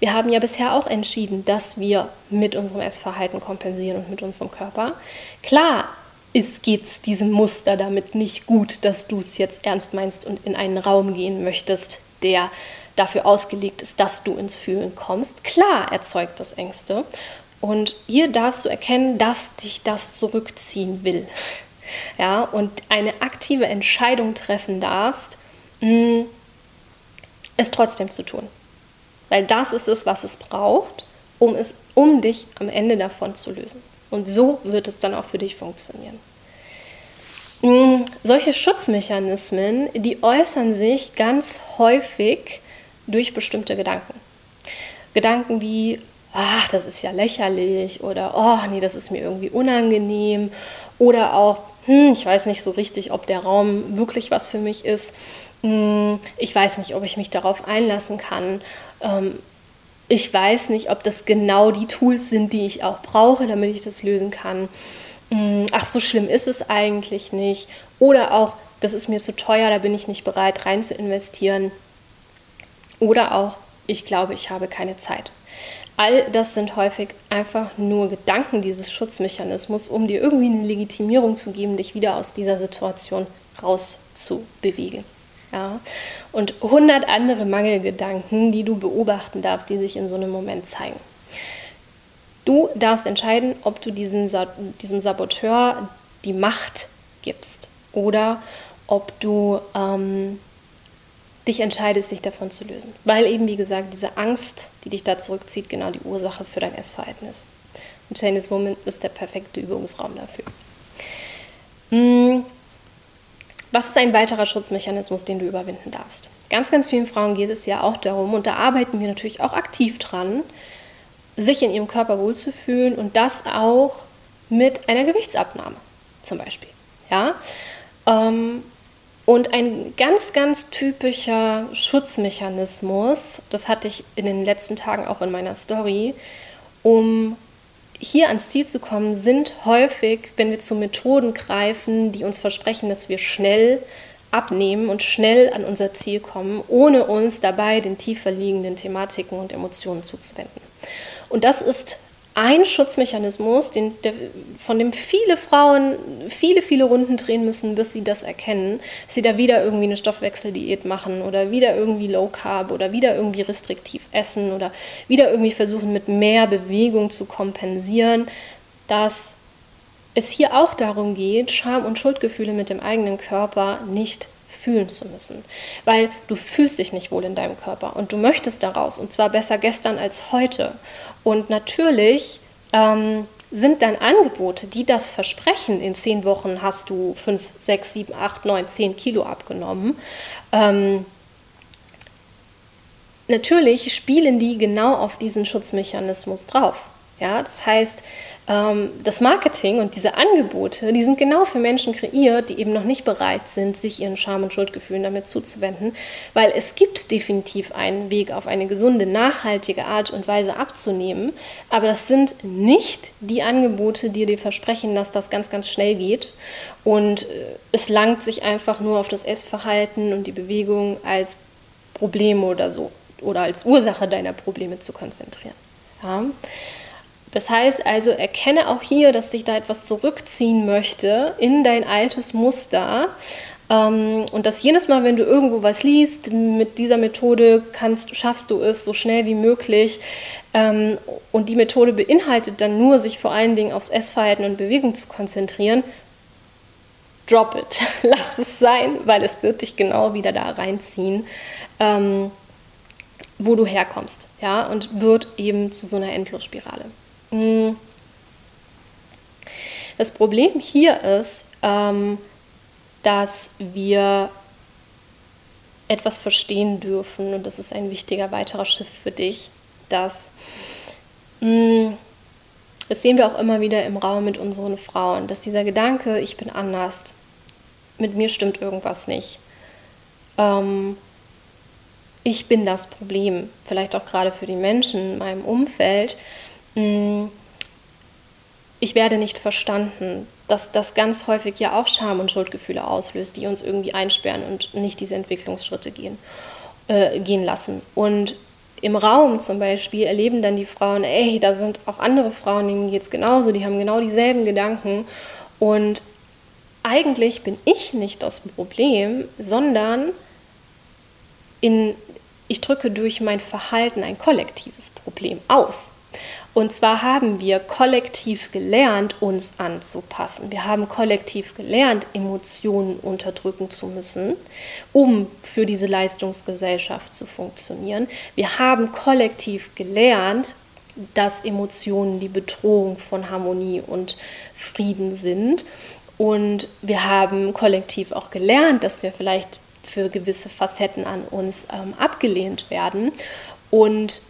A: wir haben ja bisher auch entschieden, dass wir mit unserem Essverhalten kompensieren und mit unserem Körper. Klar geht es diesem Muster damit nicht gut, dass du es jetzt ernst meinst und in einen Raum gehen möchtest, der dafür ausgelegt ist, dass du ins Fühlen kommst. Klar erzeugt das Ängste. Und hier darfst du erkennen, dass dich das zurückziehen will. Ja, und eine aktive Entscheidung treffen darfst, mm, es trotzdem zu tun. Weil das ist es, was es braucht, um, es, um dich am Ende davon zu lösen. Und so wird es dann auch für dich funktionieren. Mm, solche Schutzmechanismen, die äußern sich ganz häufig durch bestimmte Gedanken. Gedanken wie, ach, das ist ja lächerlich oder oh, nee, das ist mir irgendwie unangenehm oder auch, hm, ich weiß nicht so richtig, ob der Raum wirklich was für mich ist. Hm, ich weiß nicht, ob ich mich darauf einlassen kann. Ähm, ich weiß nicht, ob das genau die Tools sind, die ich auch brauche, damit ich das lösen kann. Hm, ach, so schlimm ist es eigentlich nicht. Oder auch, das ist mir zu teuer, da bin ich nicht bereit rein zu investieren. Oder auch, ich glaube, ich habe keine Zeit. All das sind häufig einfach nur Gedanken dieses Schutzmechanismus, um dir irgendwie eine Legitimierung zu geben, dich wieder aus dieser Situation rauszubewegen. Ja? Und 100 andere Mangelgedanken, die du beobachten darfst, die sich in so einem Moment zeigen. Du darfst entscheiden, ob du diesem, diesem Saboteur die Macht gibst oder ob du ähm, dich entscheidest, dich davon zu lösen. Weil eben, wie gesagt, diese Angst, die dich da zurückzieht, genau die Ursache für dein Essverhalten ist. Und Chinese Woman ist der perfekte Übungsraum dafür. Hm. Was ist ein weiterer Schutzmechanismus, den du überwinden darfst? Ganz, ganz vielen Frauen geht es ja auch darum, und da arbeiten wir natürlich auch aktiv dran, sich in ihrem Körper wohlzufühlen und das auch mit einer Gewichtsabnahme zum Beispiel. Ja? Ähm, und ein ganz, ganz typischer Schutzmechanismus, das hatte ich in den letzten Tagen auch in meiner Story, um hier ans Ziel zu kommen, sind häufig, wenn wir zu Methoden greifen, die uns versprechen, dass wir schnell abnehmen und schnell an unser Ziel kommen, ohne uns dabei den tiefer liegenden Thematiken und Emotionen zuzuwenden. Und das ist ein Schutzmechanismus, den, der, von dem viele Frauen viele, viele Runden drehen müssen, bis sie das erkennen, dass sie da wieder irgendwie eine Stoffwechseldiät machen oder wieder irgendwie Low Carb oder wieder irgendwie restriktiv essen oder wieder irgendwie versuchen, mit mehr Bewegung zu kompensieren, dass es hier auch darum geht, Scham und Schuldgefühle mit dem eigenen Körper nicht fühlen zu müssen, weil du fühlst dich nicht wohl in deinem Körper und du möchtest daraus und zwar besser gestern als heute. Und natürlich ähm, sind dann Angebote, die das versprechen, in zehn Wochen hast du fünf, sechs, sieben, acht, neun, zehn Kilo abgenommen. Ähm, natürlich spielen die genau auf diesen Schutzmechanismus drauf. Ja, das heißt, ähm, das Marketing und diese Angebote, die sind genau für Menschen kreiert, die eben noch nicht bereit sind, sich ihren Scham- und Schuldgefühlen damit zuzuwenden, weil es gibt definitiv einen Weg auf eine gesunde, nachhaltige Art und Weise abzunehmen, aber das sind nicht die Angebote, die dir versprechen, dass das ganz, ganz schnell geht und äh, es langt sich einfach nur auf das Essverhalten und die Bewegung als Problem oder so oder als Ursache deiner Probleme zu konzentrieren. Ja. Das heißt also, erkenne auch hier, dass dich da etwas zurückziehen möchte in dein altes Muster. Ähm, und dass jedes Mal, wenn du irgendwo was liest, mit dieser Methode kannst, schaffst du es so schnell wie möglich. Ähm, und die Methode beinhaltet dann nur, sich vor allen Dingen aufs Essverhalten und Bewegung zu konzentrieren, drop it. Lass es sein, weil es wird dich genau wieder da reinziehen, ähm, wo du herkommst. Ja, und wird eben zu so einer Endlosspirale. Mm. Das Problem hier ist, ähm, dass wir etwas verstehen dürfen, und das ist ein wichtiger weiterer Schritt für dich, dass mm, das sehen wir auch immer wieder im Raum mit unseren Frauen, dass dieser Gedanke, ich bin anders, mit mir stimmt irgendwas nicht. Ähm, ich bin das Problem, vielleicht auch gerade für die Menschen in meinem Umfeld. Mm, ich werde nicht verstanden, dass das ganz häufig ja auch Scham und Schuldgefühle auslöst, die uns irgendwie einsperren und nicht diese Entwicklungsschritte gehen, äh, gehen lassen. Und im Raum zum Beispiel erleben dann die Frauen, ey, da sind auch andere Frauen, denen geht es genauso, die haben genau dieselben Gedanken. Und eigentlich bin ich nicht das Problem, sondern in, ich drücke durch mein Verhalten ein kollektives Problem aus. Und zwar haben wir kollektiv gelernt, uns anzupassen. Wir haben kollektiv gelernt, Emotionen unterdrücken zu müssen, um für diese Leistungsgesellschaft zu funktionieren. Wir haben kollektiv gelernt, dass Emotionen die Bedrohung von Harmonie und Frieden sind. Und wir haben kollektiv auch gelernt, dass wir vielleicht für gewisse Facetten an uns ähm, abgelehnt werden. Und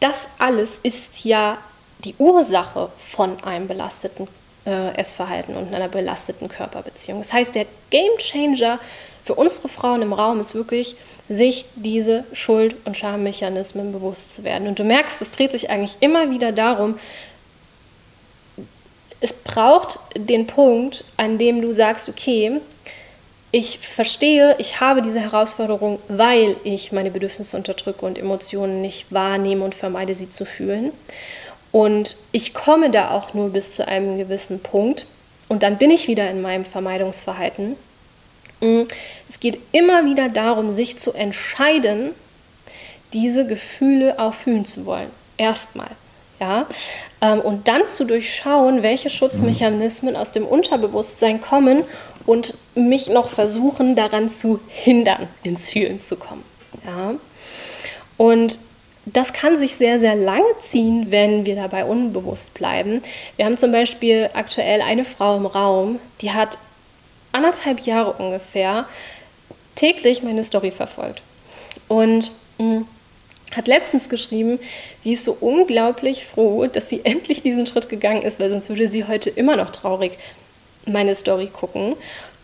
A: das alles ist ja die Ursache von einem belasteten äh, Essverhalten und einer belasteten Körperbeziehung. Das heißt, der Game Changer für unsere Frauen im Raum ist wirklich, sich diese Schuld- und Schammechanismen bewusst zu werden. Und du merkst, es dreht sich eigentlich immer wieder darum, es braucht den Punkt, an dem du sagst, okay, ich verstehe, ich habe diese Herausforderung, weil ich meine Bedürfnisse unterdrücke und Emotionen nicht wahrnehme und vermeide, sie zu fühlen. Und ich komme da auch nur bis zu einem gewissen Punkt. Und dann bin ich wieder in meinem Vermeidungsverhalten. Mm, es geht immer wieder darum, sich zu entscheiden, diese Gefühle auch fühlen zu wollen. Erstmal. Ja? Ähm, und dann zu durchschauen, welche Schutzmechanismen aus dem Unterbewusstsein kommen und mich noch versuchen, daran zu hindern, ins Fühlen zu kommen. Ja? Und das kann sich sehr, sehr lange ziehen, wenn wir dabei unbewusst bleiben. Wir haben zum Beispiel aktuell eine Frau im Raum, die hat anderthalb Jahre ungefähr täglich meine Story verfolgt. Und mh, mm, hat letztens geschrieben, sie ist so unglaublich froh, dass sie endlich diesen Schritt gegangen ist, weil sonst würde sie heute immer noch traurig meine Story gucken,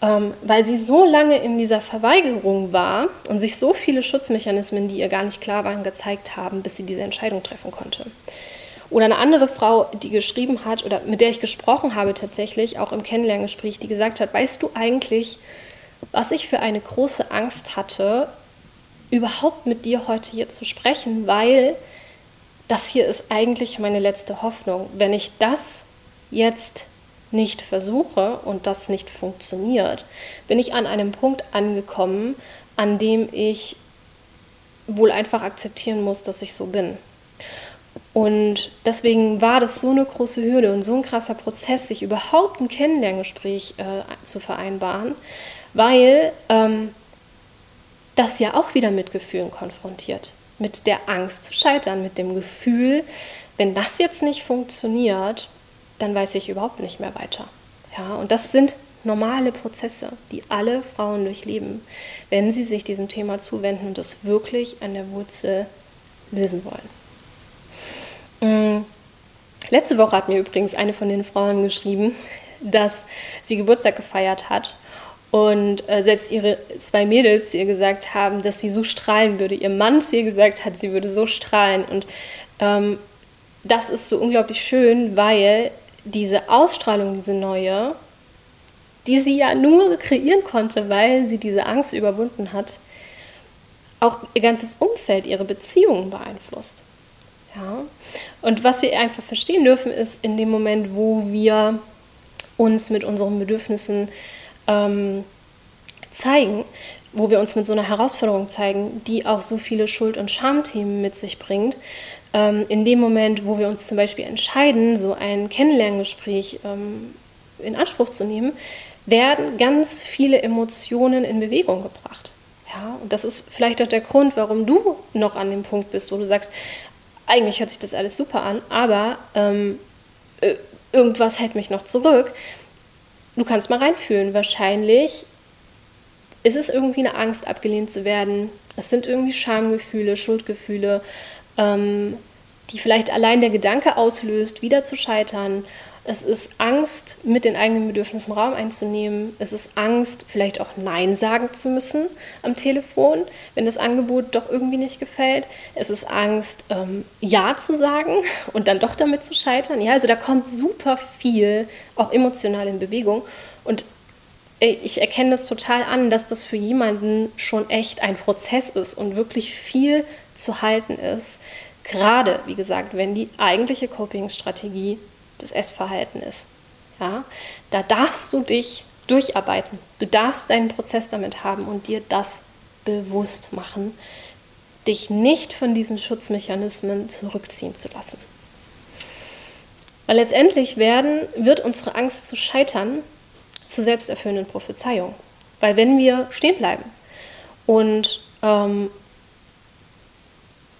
A: ähm, weil sie so lange in dieser Verweigerung war und sich so viele Schutzmechanismen, die ihr gar nicht klar waren, gezeigt haben, bis sie diese Entscheidung treffen konnte. Oder eine andere Frau, die geschrieben hat oder mit der ich gesprochen habe tatsächlich, auch im Kennenlerngespräch, die gesagt hat, weißt du eigentlich, was ich für eine große Angst hatte, überhaupt mit dir heute hier zu sprechen, weil das hier ist eigentlich meine letzte Hoffnung. Wenn ich das jetzt nicht versuche und das nicht funktioniert, bin ich an einem Punkt angekommen, an dem ich wohl einfach akzeptieren muss, dass ich so bin. Und deswegen war das so eine große Hürde und so ein krasser Prozess, sich überhaupt ein Kennenlerngespräch äh, zu vereinbaren, weil ähm, das ja auch wieder mit Gefühlen konfrontiert. Mit der Angst zu scheitern, mit dem Gefühl, wenn das jetzt nicht funktioniert, dann weiß ich überhaupt nicht mehr weiter. Ja, und das sind normale Prozesse, die alle Frauen durchleben, wenn sie sich diesem Thema zuwenden und das wirklich an der Wurzel lösen wollen. Mm. Letzte Woche hat mir übrigens eine von den Frauen geschrieben, dass sie Geburtstag gefeiert hat und äh, selbst ihre zwei Mädels zu ihr gesagt haben, dass sie so strahlen würde. Ihr Mann zu ihr gesagt hat, sie würde so strahlen. Und ähm, das ist so unglaublich schön, weil diese Ausstrahlung, diese neue, die sie ja nur kreieren konnte, weil sie diese Angst überwunden hat, auch ihr ganzes Umfeld, ihre Beziehungen beeinflusst. Ja? Und was wir einfach verstehen dürfen, ist in dem Moment, wo wir uns mit unseren Bedürfnissen ähm, zeigen, wo wir uns mit so einer Herausforderung zeigen, die auch so viele Schuld- und Schamthemen mit sich bringt, ähm, in dem Moment, wo wir uns zum Beispiel entscheiden, so ein Kennenlerngespräch ähm, in Anspruch zu nehmen, werden ganz viele Emotionen in Bewegung gebracht. Ja, und das ist vielleicht auch der Grund, warum du noch an dem Punkt bist, wo du sagst, eigentlich hört sich das alles super an, aber ähm, äh, irgendwas hält mich noch zurück. Du kannst mal reinfühlen. Wahrscheinlich ist es irgendwie eine Angst, abgelehnt zu werden. Es sind irgendwie Schamgefühle, Schuldgefühle, ähm, die vielleicht allein der Gedanke auslöst, wieder zu scheitern es ist Angst, mit den eigenen Bedürfnissen Raum einzunehmen. Es ist Angst, vielleicht auch Nein sagen zu müssen am Telefon, wenn das Angebot doch irgendwie nicht gefällt. Es ist Angst, ähm, Ja zu sagen und dann doch damit zu scheitern. Ja, also da kommt super viel, auch emotional in Bewegung. Und ich erkenne das total an, dass das für jemanden schon echt ein Prozess ist und wirklich viel zu halten ist. Gerade, wie gesagt, wenn die eigentliche Coping-Strategie das Essverhalten ist. Ja? Da darfst du dich durcharbeiten. Du darfst deinen Prozess damit haben und dir das bewusst machen, dich nicht von diesen Schutzmechanismen zurückziehen zu lassen. Weil letztendlich werden, wird unsere Angst zu scheitern zur selbsterfüllenden Prophezeiung. Weil wenn wir stehen bleiben und ähm,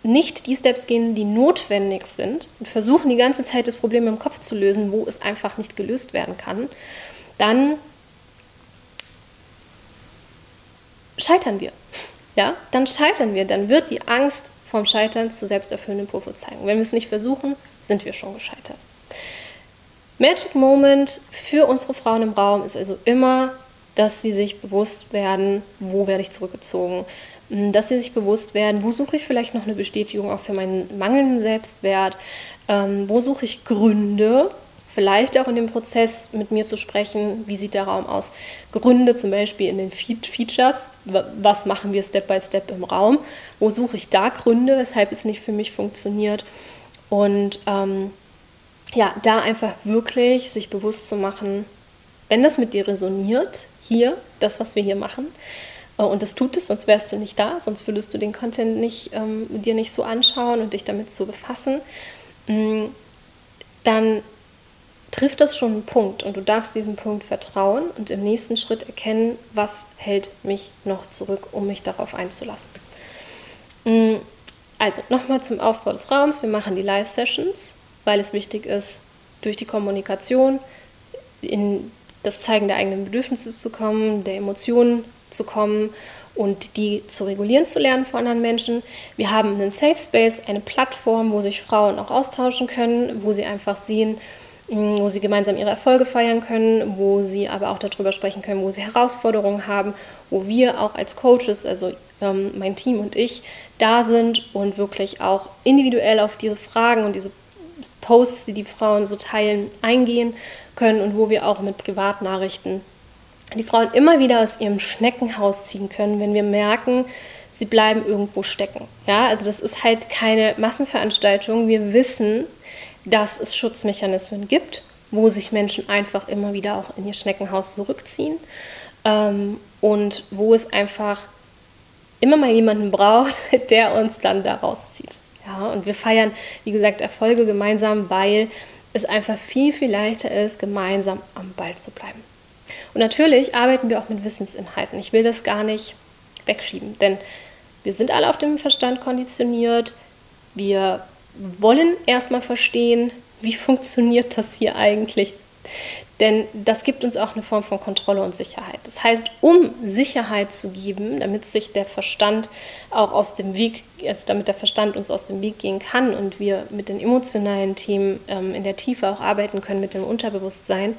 A: nicht die Steps gehen, die notwendig sind und versuchen die ganze Zeit das Problem im Kopf zu lösen, wo es einfach nicht gelöst werden kann, dann scheitern wir. Ja, dann scheitern wir. Dann wird die Angst vom Scheitern zur selbsterfüllenden Prophezeiung. Wenn wir es nicht versuchen, sind wir schon gescheitert. Magic Moment für unsere Frauen im Raum ist also immer, dass sie sich bewusst werden, wo werde ich zurückgezogen, dass sie sich bewusst werden, wo suche ich vielleicht noch eine Bestätigung auch für meinen mangelnden Selbstwert, ähm, wo suche ich Gründe, vielleicht auch in dem Prozess mit mir zu sprechen, wie sieht der Raum aus. Gründe zum Beispiel in den Features, was machen wir Step by Step im Raum, wo suche ich da Gründe, weshalb es nicht für mich funktioniert. Und ähm, ja, da einfach wirklich sich bewusst zu machen, wenn das mit dir resoniert, hier, das, was wir hier machen, und das tut es, sonst wärst du nicht da, sonst würdest du den Content nicht, ähm, dir nicht so anschauen und dich damit so befassen. Mm, dann trifft das schon einen Punkt und du darfst diesem Punkt vertrauen und im nächsten Schritt erkennen, was hält mich noch zurück, um mich darauf einzulassen. Mm, also nochmal zum Aufbau des Raums. Wir machen die Live-Sessions, weil es wichtig ist, durch die Kommunikation in das Zeigen der eigenen Bedürfnisse zu kommen, der Emotionen zu kommen und die zu regulieren zu lernen von anderen Menschen. Wir haben einen Safe Space, eine Plattform, wo sich Frauen auch austauschen können, wo sie einfach sehen, mm, wo sie gemeinsam ihre Erfolge feiern können, wo sie aber auch darüber sprechen können, wo sie Herausforderungen haben, wo wir auch als Coaches, also ähm, mein Team und ich, da sind und wirklich auch individuell auf diese Fragen und diese Posts, die die Frauen so teilen, eingehen können und wo wir auch mit Privatnachrichten die Frauen immer wieder aus ihrem Schneckenhaus ziehen können, wenn wir merken, sie bleiben irgendwo stecken. Ja, also das ist halt keine Massenveranstaltung. Wir wissen, dass es Schutzmechanismen gibt, wo sich Menschen einfach immer wieder auch in ihr Schneckenhaus zurückziehen ähm, und wo es einfach immer mal jemanden braucht, der uns dann da rauszieht. Ja, und wir feiern, wie gesagt, Erfolge gemeinsam, weil es einfach viel, viel leichter ist, gemeinsam am Ball zu bleiben. Und natürlich arbeiten wir auch mit Wissensinhalten. Ich will das gar nicht wegschieben, denn wir sind alle auf dem Verstand konditioniert. Wir wollen erstmal verstehen, wie funktioniert das hier eigentlich. Denn das gibt uns auch eine Form von Kontrolle und Sicherheit. Das heißt, um Sicherheit zu geben, damit sich der Verstand auch aus dem Weg, also damit der Verstand uns aus dem Weg gehen kann und wir mit den emotionalen Themen ähm, in der Tiefe auch arbeiten können, mit dem Unterbewusstsein,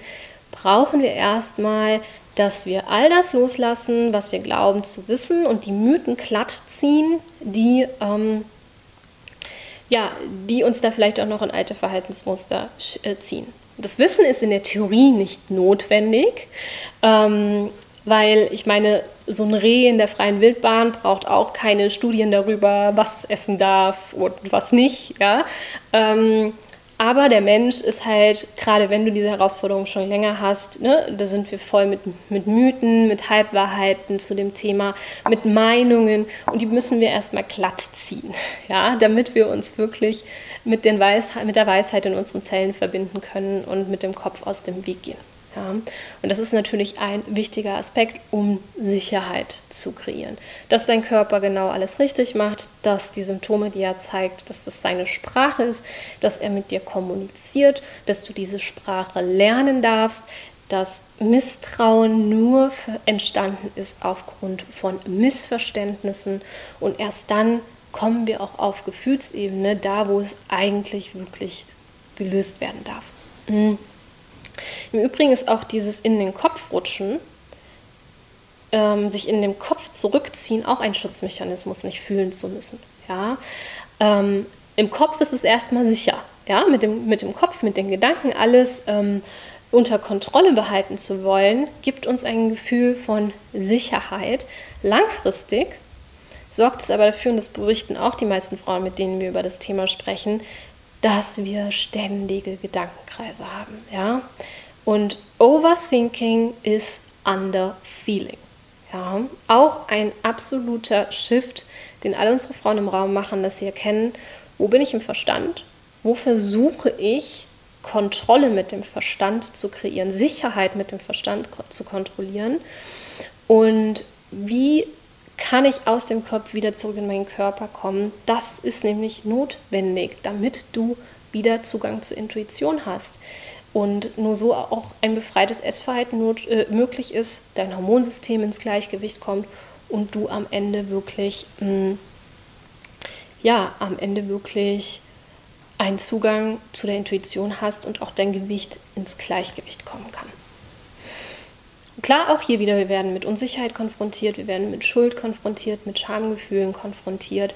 A: brauchen wir erstmal, dass wir all das loslassen, was wir glauben zu wissen und die Mythen glatt ziehen, die, ähm, ja, die uns da vielleicht auch noch in alte Verhaltensmuster äh, ziehen. Das Wissen ist in der Theorie nicht notwendig, ähm, weil ich meine, so ein Reh in der freien Wildbahn braucht auch keine Studien darüber, was es essen darf und was nicht. Ja? Ähm, aber der Mensch ist halt, gerade wenn du diese Herausforderung schon länger hast, ne, da sind wir voll mit, mit Mythen, mit Halbwahrheiten zu dem Thema, mit Meinungen und die müssen wir erstmal glatt ziehen, ja, damit wir uns wirklich mit, den Weisheit, mit der Weisheit in unseren Zellen verbinden können und mit dem Kopf aus dem Weg gehen. Ja, und das ist natürlich ein wichtiger Aspekt, um Sicherheit zu kreieren. Dass dein Körper genau alles richtig macht, dass die Symptome, die er zeigt, dass das seine Sprache ist, dass er mit dir kommuniziert, dass du diese Sprache lernen darfst, dass Misstrauen nur entstanden ist aufgrund von Missverständnissen und erst dann kommen wir auch auf Gefühlsebene, da wo es eigentlich wirklich gelöst werden darf. Im Übrigen ist auch dieses in den Kopf rutschen, ähm, sich in dem Kopf zurückziehen, auch ein Schutzmechanismus, nicht fühlen zu müssen. Ja? Ähm, Im Kopf ist es erstmal sicher. Ja? Mit, dem, mit dem Kopf, mit den Gedanken, alles ähm, unter Kontrolle behalten zu wollen, gibt uns ein Gefühl von Sicherheit. Langfristig sorgt es aber dafür, und das berichten auch die meisten Frauen, mit denen wir über das Thema sprechen, dass wir ständige Gedankenkreise haben. Ja? Und Overthinking ist Underfeeling. Ja? Auch ein absoluter Shift, den alle unsere Frauen im Raum machen, dass sie erkennen, wo bin ich im Verstand, wo versuche ich Kontrolle mit dem Verstand zu kreieren, Sicherheit mit dem Verstand zu kontrollieren und wie kann ich aus dem Kopf wieder zurück in meinen Körper kommen. Das ist nämlich notwendig, damit du wieder Zugang zur Intuition hast. Und nur so auch ein befreites Essverhalten not, äh, möglich ist, dein Hormonsystem ins Gleichgewicht kommt und du am Ende wirklich, mh, hm, ja, am Ende wirklich einen Zugang zu der Intuition hast und auch dein Gewicht ins Gleichgewicht kommen kann. Klar, auch hier wieder, wir werden mit Unsicherheit konfrontiert, wir werden mit Schuld konfrontiert, mit Schamgefühlen konfrontiert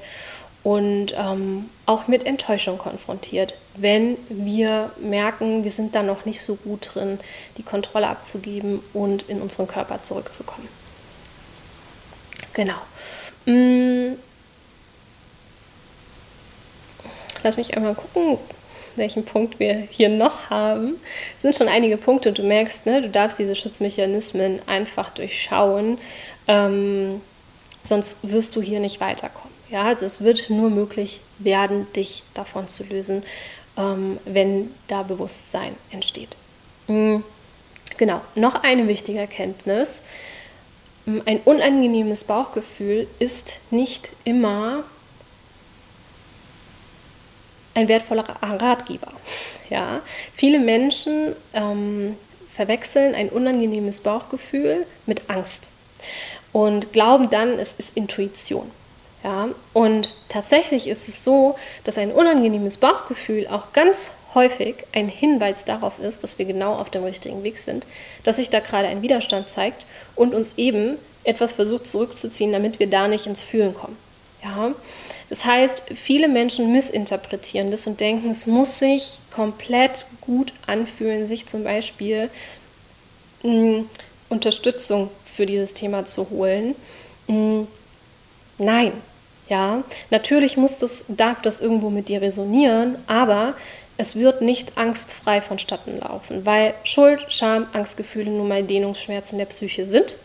A: und ähm, auch mit Enttäuschung konfrontiert, wenn wir merken, wir sind da noch nicht so gut drin, die Kontrolle abzugeben und in unseren Körper zurückzukommen. Genau. Hm. Lass mich einmal gucken, welchen Punkt wir hier noch haben. Es sind schon einige Punkte und du merkst, ne, du darfst diese Schutzmechanismen einfach durchschauen, ähm, sonst wirst du hier nicht weiterkommen. Ja, also es wird nur möglich werden, dich davon zu lösen, ähm, wenn da Bewusstsein entsteht. Mhm. Genau, noch eine wichtige Erkenntnis. Ein unangenehmes Bauchgefühl ist nicht immer ein wertvoller Ratgeber. Ja? Viele Menschen ähm, verwechseln ein unangenehmes Bauchgefühl mit Angst und glauben dann, es ist Intuition. Ja? Und tatsächlich ist es so, dass ein unangenehmes Bauchgefühl auch ganz häufig ein Hinweis darauf ist, dass wir genau auf dem richtigen Weg sind, dass sich da gerade ein Widerstand zeigt und uns eben etwas versucht zurückzuziehen, damit wir da nicht ins Fühlen kommen. Ja? Das heißt, viele Menschen missinterpretieren das und denken, es muss sich komplett gut anfühlen, sich zum Beispiel mh, hm, Unterstützung für dieses Thema zu holen. Mh, hm, nein, ja, natürlich muss das, darf das irgendwo mit dir resonieren, aber es wird nicht angstfrei vonstatten laufen, weil Schuld, Scham, Angstgefühle nun mal Dehnungsschmerzen der Psyche sind.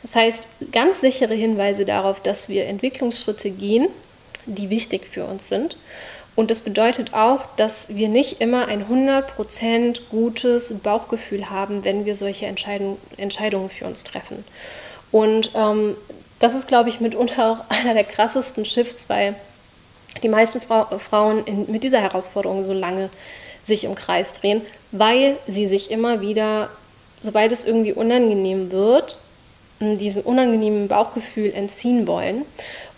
A: Das heißt, ganz sichere Hinweise darauf, dass wir Entwicklungsschritte gehen, die wichtig für uns sind. Und das bedeutet auch, dass wir nicht immer ein 100% gutes Bauchgefühl haben, wenn wir solche Entscheidung, Entscheidungen für uns treffen. Und ähm, das ist, glaube ich, mitunter auch einer der krassesten Shifts, weil die meisten Frau, Frauen in, mit dieser Herausforderung so lange sich im Kreis drehen, weil sie sich immer wieder, sobald es irgendwie unangenehm wird, diesem unangenehmen Bauchgefühl entziehen wollen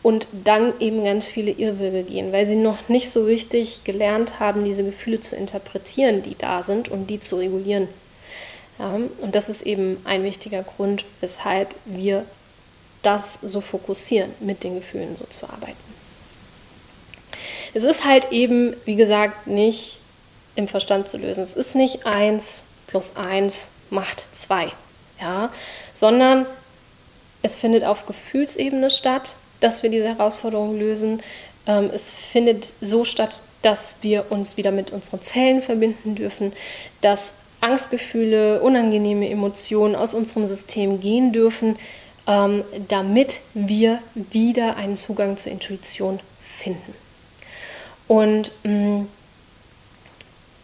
A: und dann eben ganz viele Irrwege gehen, weil sie noch nicht so richtig gelernt haben, diese Gefühle zu interpretieren, die da sind und die zu regulieren. Ja, und das ist eben ein wichtiger Grund, weshalb wir das so fokussieren, mit den Gefühlen so zu arbeiten. Es ist halt eben, wie gesagt, nicht im Verstand zu lösen. Es ist nicht 1 plus 1 macht 2, ja, sondern es findet auf Gefühlsebene statt, dass wir diese Herausforderung lösen. Ähm, es findet so statt, dass wir uns wieder mit unseren Zellen verbinden dürfen, dass Angstgefühle, unangenehme Emotionen aus unserem System gehen dürfen, ähm, damit wir wieder einen Zugang zur Intuition finden. Und mm,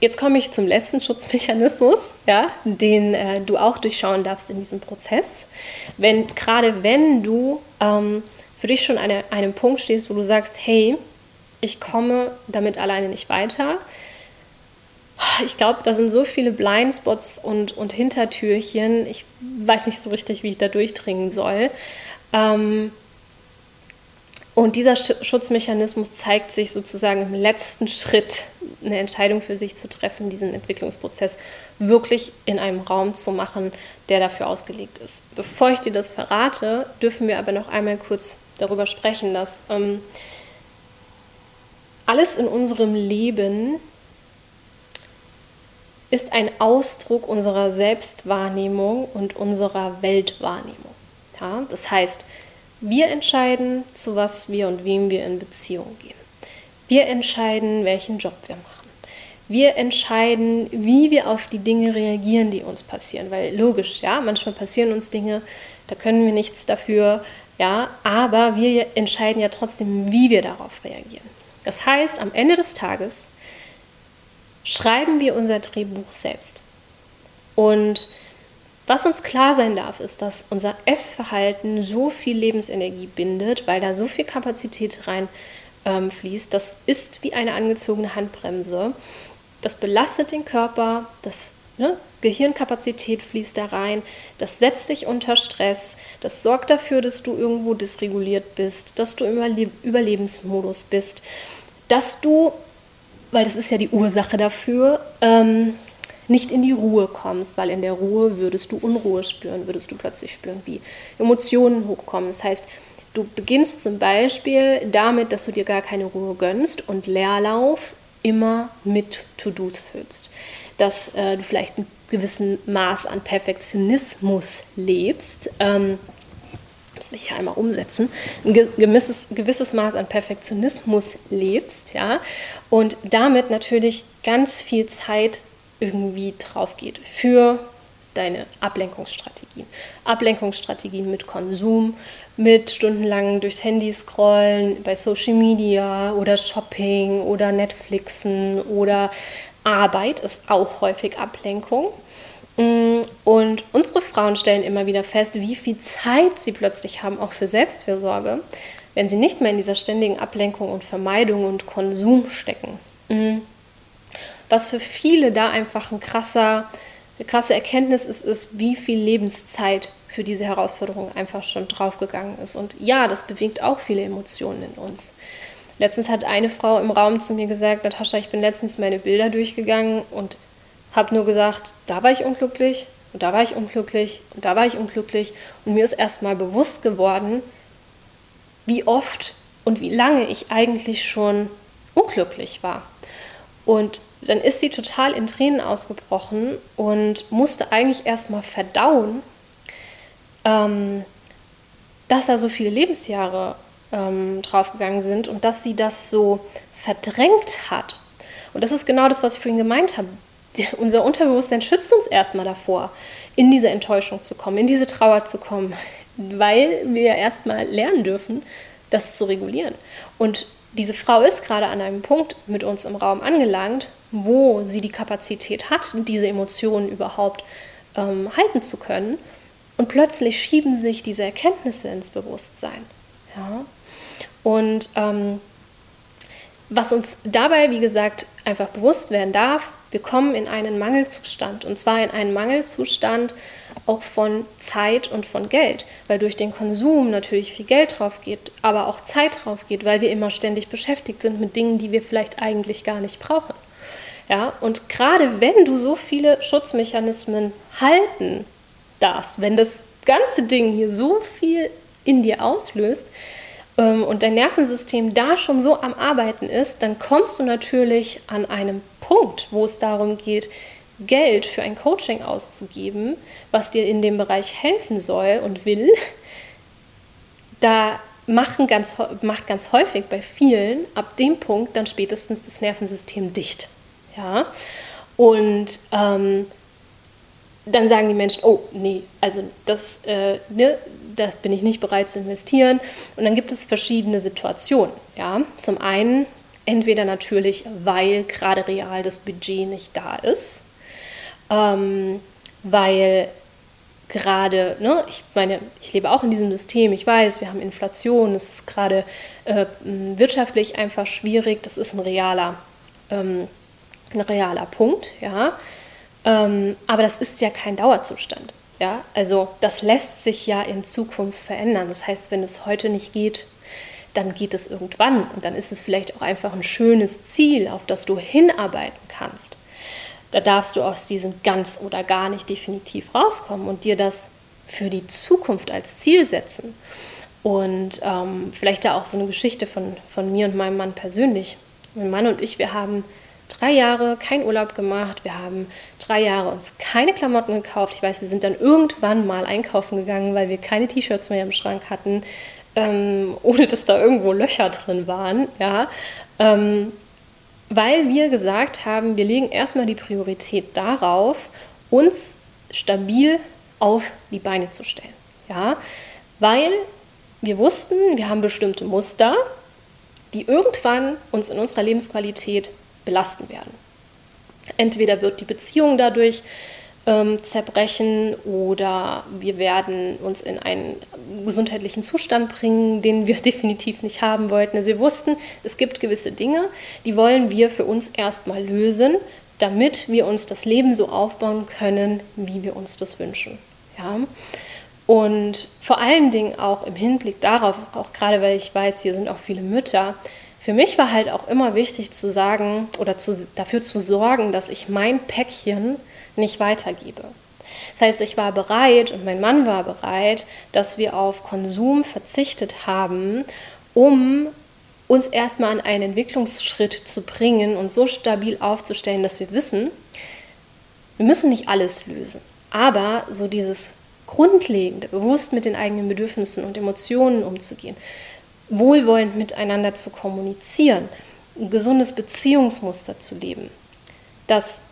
A: jetzt komme ich zum letzten Schutzmechanismus, ja, den äh, du auch durchschauen darfst in diesem Prozess. Wenn, gerade wenn du ähm, für dich schon an einem Punkt stehst, wo du sagst, hey, ich komme damit alleine nicht weiter. Ich glaube, da sind so viele Blindspots und, und Hintertürchen. Ich weiß nicht so richtig, wie ich da durchdringen soll. Ähm, und dieser Schutzmechanismus zeigt sich sozusagen im letzten Schritt, eine Entscheidung für sich zu treffen, diesen Entwicklungsprozess wirklich in einem Raum zu machen, der dafür ausgelegt ist. Bevor ich dir das verrate, dürfen wir aber noch einmal kurz darüber sprechen, dass ähm, alles in unserem Leben ist ein Ausdruck unserer Selbstwahrnehmung und unserer Weltwahrnehmung. Ja? Das heißt, wir entscheiden, zu was wir und wem wir in Beziehung gehen. Wir entscheiden, welchen Job wir machen. Wir entscheiden, wie wir auf die Dinge reagieren, die uns passieren. Weil logisch, ja, manchmal passieren uns Dinge, da können wir nichts dafür, ja, aber wir entscheiden ja trotzdem, wie wir darauf reagieren. Das heißt, am Ende des Tages schreiben wir unser Drehbuch selbst. Und was uns klar sein darf, ist, dass unser Essverhalten so viel Lebensenergie bindet, weil da so viel Kapazität rein ähm, fließt. Das ist wie eine angezogene Handbremse. Das belastet den Körper, das ne, Gehirnkapazität fließt da rein, das setzt dich unter Stress, das sorgt dafür, dass du irgendwo dysreguliert bist, dass du im Überle Überlebensmodus bist, dass du, weil das ist ja die Ursache dafür, ähm, nicht in die Ruhe kommst, weil in der Ruhe würdest du Unruhe spüren, würdest du plötzlich spüren, wie Emotionen hochkommen. Das heißt, du beginnst zum Beispiel damit, dass du dir gar keine Ruhe gönnst und Leerlauf immer mit To-Dos füllst. Dass äh, du vielleicht ein gewissen Maß an Perfektionismus lebst. Ähm, muss mich hier einmal umsetzen, ein gewisses, gewisses Maß an Perfektionismus lebst, ja, und damit natürlich ganz viel Zeit irgendwie drauf geht für deine Ablenkungsstrategien. Ablenkungsstrategien mit Konsum, mit stundenlang durchs Handy scrollen, bei Social Media oder Shopping oder Netflixen oder Arbeit ist auch häufig Ablenkung. Mm, und unsere Frauen stellen immer wieder fest, wie viel Zeit sie plötzlich haben, auch für Selbstfürsorge, wenn sie nicht mehr in dieser ständigen Ablenkung und Vermeidung und Konsum stecken. Mm was für viele da einfach ein krasser, eine krasse Erkenntnis ist, ist, wie viel Lebenszeit für diese Herausforderung einfach schon draufgegangen ist. Und ja, das bewegt auch viele Emotionen in uns. Letztens hat eine Frau im Raum zu mir gesagt, Natascha, ich bin letztens meine Bilder durchgegangen und habe nur gesagt, da war ich unglücklich und da war ich unglücklich und da war ich unglücklich. Und mir ist erstmal bewusst geworden, wie oft und wie lange ich eigentlich schon unglücklich war. Und dann ist sie total in Tränen ausgebrochen und musste eigentlich erstmal verdauen, ähm, dass da so viele Lebensjahre ähm, draufgegangen sind und dass sie das so verdrängt hat. Und das ist genau das, was ich vorhin gemeint habe. Unser Unterbewusstsein schützt uns erstmal davor, in diese Enttäuschung zu kommen, in diese Trauer zu kommen, weil wir erstmal lernen dürfen, das zu regulieren. Und diese Frau ist gerade an einem Punkt mit uns im Raum angelangt, wo sie die Kapazität hat, diese Emotionen überhaupt ähm, halten zu können. Und plötzlich schieben sich diese Erkenntnisse ins Bewusstsein. Ja? Und ähm, was uns dabei, wie gesagt, einfach bewusst werden darf, wir kommen in einen Mangelzustand. Und zwar in einen Mangelzustand, auch von Zeit und von Geld, weil durch den Konsum natürlich viel Geld drauf geht, aber auch Zeit drauf geht, weil wir immer ständig beschäftigt sind mit Dingen, die wir vielleicht eigentlich gar nicht brauchen. Ja, und gerade wenn du so viele Schutzmechanismen halten darfst, wenn das ganze Ding hier so viel in dir auslöst ähm, und dein Nervensystem da schon so am Arbeiten ist, dann kommst du natürlich an einem Punkt, wo es darum geht, Geld für ein Coaching auszugeben, was dir in dem Bereich helfen soll und will, da machen ganz, macht ganz häufig bei vielen ab dem Punkt dann spätestens das Nervensystem dicht. Ja? Und ähm, dann sagen die Menschen, oh nee, also das, äh, ne, da bin ich nicht bereit zu investieren. Und dann gibt es verschiedene Situationen. Ja? Zum einen Entweder natürlich, weil gerade real das Budget nicht da ist, ähm, weil gerade, ne, ich meine, ich lebe auch in diesem System, ich weiß, wir haben Inflation, es ist gerade äh, wirtschaftlich einfach schwierig, das ist ein realer, ähm, ein realer Punkt, ja. Ähm, aber das ist ja kein Dauerzustand. Ja, also das lässt sich ja in Zukunft verändern. Das heißt, wenn es heute nicht geht, dann geht es irgendwann und dann ist es vielleicht auch einfach ein schönes Ziel, auf das du hinarbeiten kannst. Da darfst du aus diesem ganz oder gar nicht definitiv rauskommen und dir das für die Zukunft als Ziel setzen. Und ähm, vielleicht da auch so eine Geschichte von, von mir und meinem Mann persönlich. Mein Mann und ich, wir haben drei Jahre keinen Urlaub gemacht. Wir haben drei Jahre uns keine Klamotten gekauft. Ich weiß, wir sind dann irgendwann mal einkaufen gegangen, weil wir keine T-Shirts mehr im Schrank hatten, ähm, ohne dass da irgendwo Löcher drin waren. Ja. Ähm, weil wir gesagt haben, wir legen erstmal die Priorität darauf, uns stabil auf die Beine zu stellen. Ja. Weil wir wussten, wir haben bestimmte Muster, die irgendwann uns in unserer Lebensqualität belasten werden. Entweder wird die Beziehung dadurch ähm, zerbrechen oder wir werden uns in einen gesundheitlichen Zustand bringen, den wir definitiv nicht haben wollten. Also wir wussten, es gibt gewisse Dinge, die wollen wir für uns erstmal lösen, damit wir uns das Leben so aufbauen können, wie wir uns das wünschen. Ja? Und vor allen Dingen auch im Hinblick darauf, auch gerade weil ich weiß, hier sind auch viele Mütter, für mich war halt auch immer wichtig zu sagen oder zu, dafür zu sorgen, dass ich mein Päckchen nicht weitergebe. Das heißt, ich war bereit und mein Mann war bereit, dass wir auf Konsum verzichtet haben, um uns erstmal an einen Entwicklungsschritt zu bringen und so stabil aufzustellen, dass wir wissen, wir müssen nicht alles lösen, aber so dieses Grundlegende, bewusst mit den eigenen Bedürfnissen und Emotionen umzugehen, wohlwollend miteinander zu kommunizieren, ein gesundes Beziehungsmuster zu leben, dass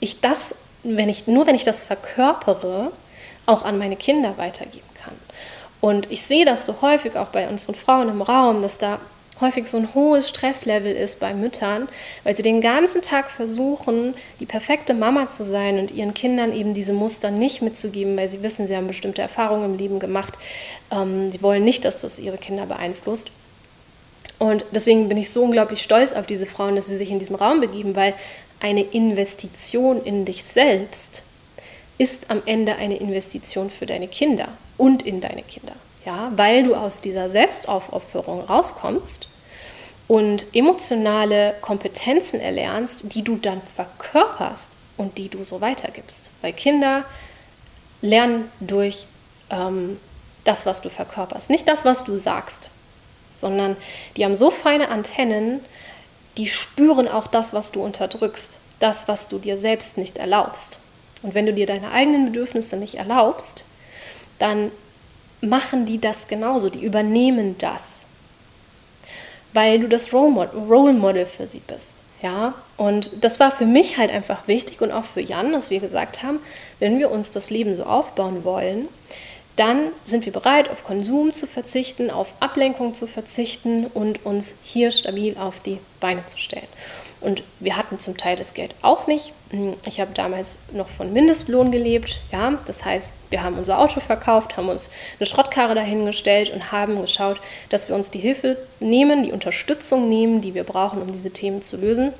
A: ich das, wenn ich, nur wenn ich das verkörpere, auch an meine Kinder weitergeben kann. Und ich sehe das so häufig auch bei unseren Frauen im Raum, dass da häufig so ein hohes Stresslevel ist bei Müttern, weil sie den ganzen Tag versuchen, die perfekte Mama zu sein und ihren Kindern eben diese Muster nicht mitzugeben, weil sie wissen, sie haben bestimmte Erfahrungen im Leben gemacht. Ähm, sie wollen nicht, dass das ihre Kinder beeinflusst. Und deswegen bin ich so unglaublich stolz auf diese Frauen, dass sie sich in diesen Raum begeben, weil eine Investition in dich selbst ist am Ende eine Investition für deine Kinder und in deine Kinder ja, weil du aus dieser Selbstaufopferung rauskommst und emotionale Kompetenzen erlernst, die du dann verkörperst und die du so weitergibst. Weil Kinder lernen durch ähm, das, was du verkörperst, nicht das, was du sagst, sondern die haben so feine Antennen, die spüren auch das, was du unterdrückst, das, was du dir selbst nicht erlaubst. Und wenn du dir deine eigenen Bedürfnisse nicht erlaubst, dann machen die das genauso, die übernehmen das, weil du das Role Model für sie bist. Ja, und das war für mich halt einfach wichtig und auch für Jan, dass wir gesagt haben, wenn wir uns das Leben so aufbauen wollen, dann sind wir bereit, auf Konsum zu verzichten, auf Ablenkung zu verzichten und uns hier stabil auf die Beine zu stellen. Und wir hatten zum Teil das Geld auch nicht. Ich habe damals noch von Mindestlohn gelebt. Ja, das heißt, wir haben unser Auto verkauft, haben uns eine Schrottkarre dahingestellt und haben geschaut, dass wir uns die Hilfe nehmen, die Unterstützung nehmen, die wir brauchen, um diese Themen zu lösen.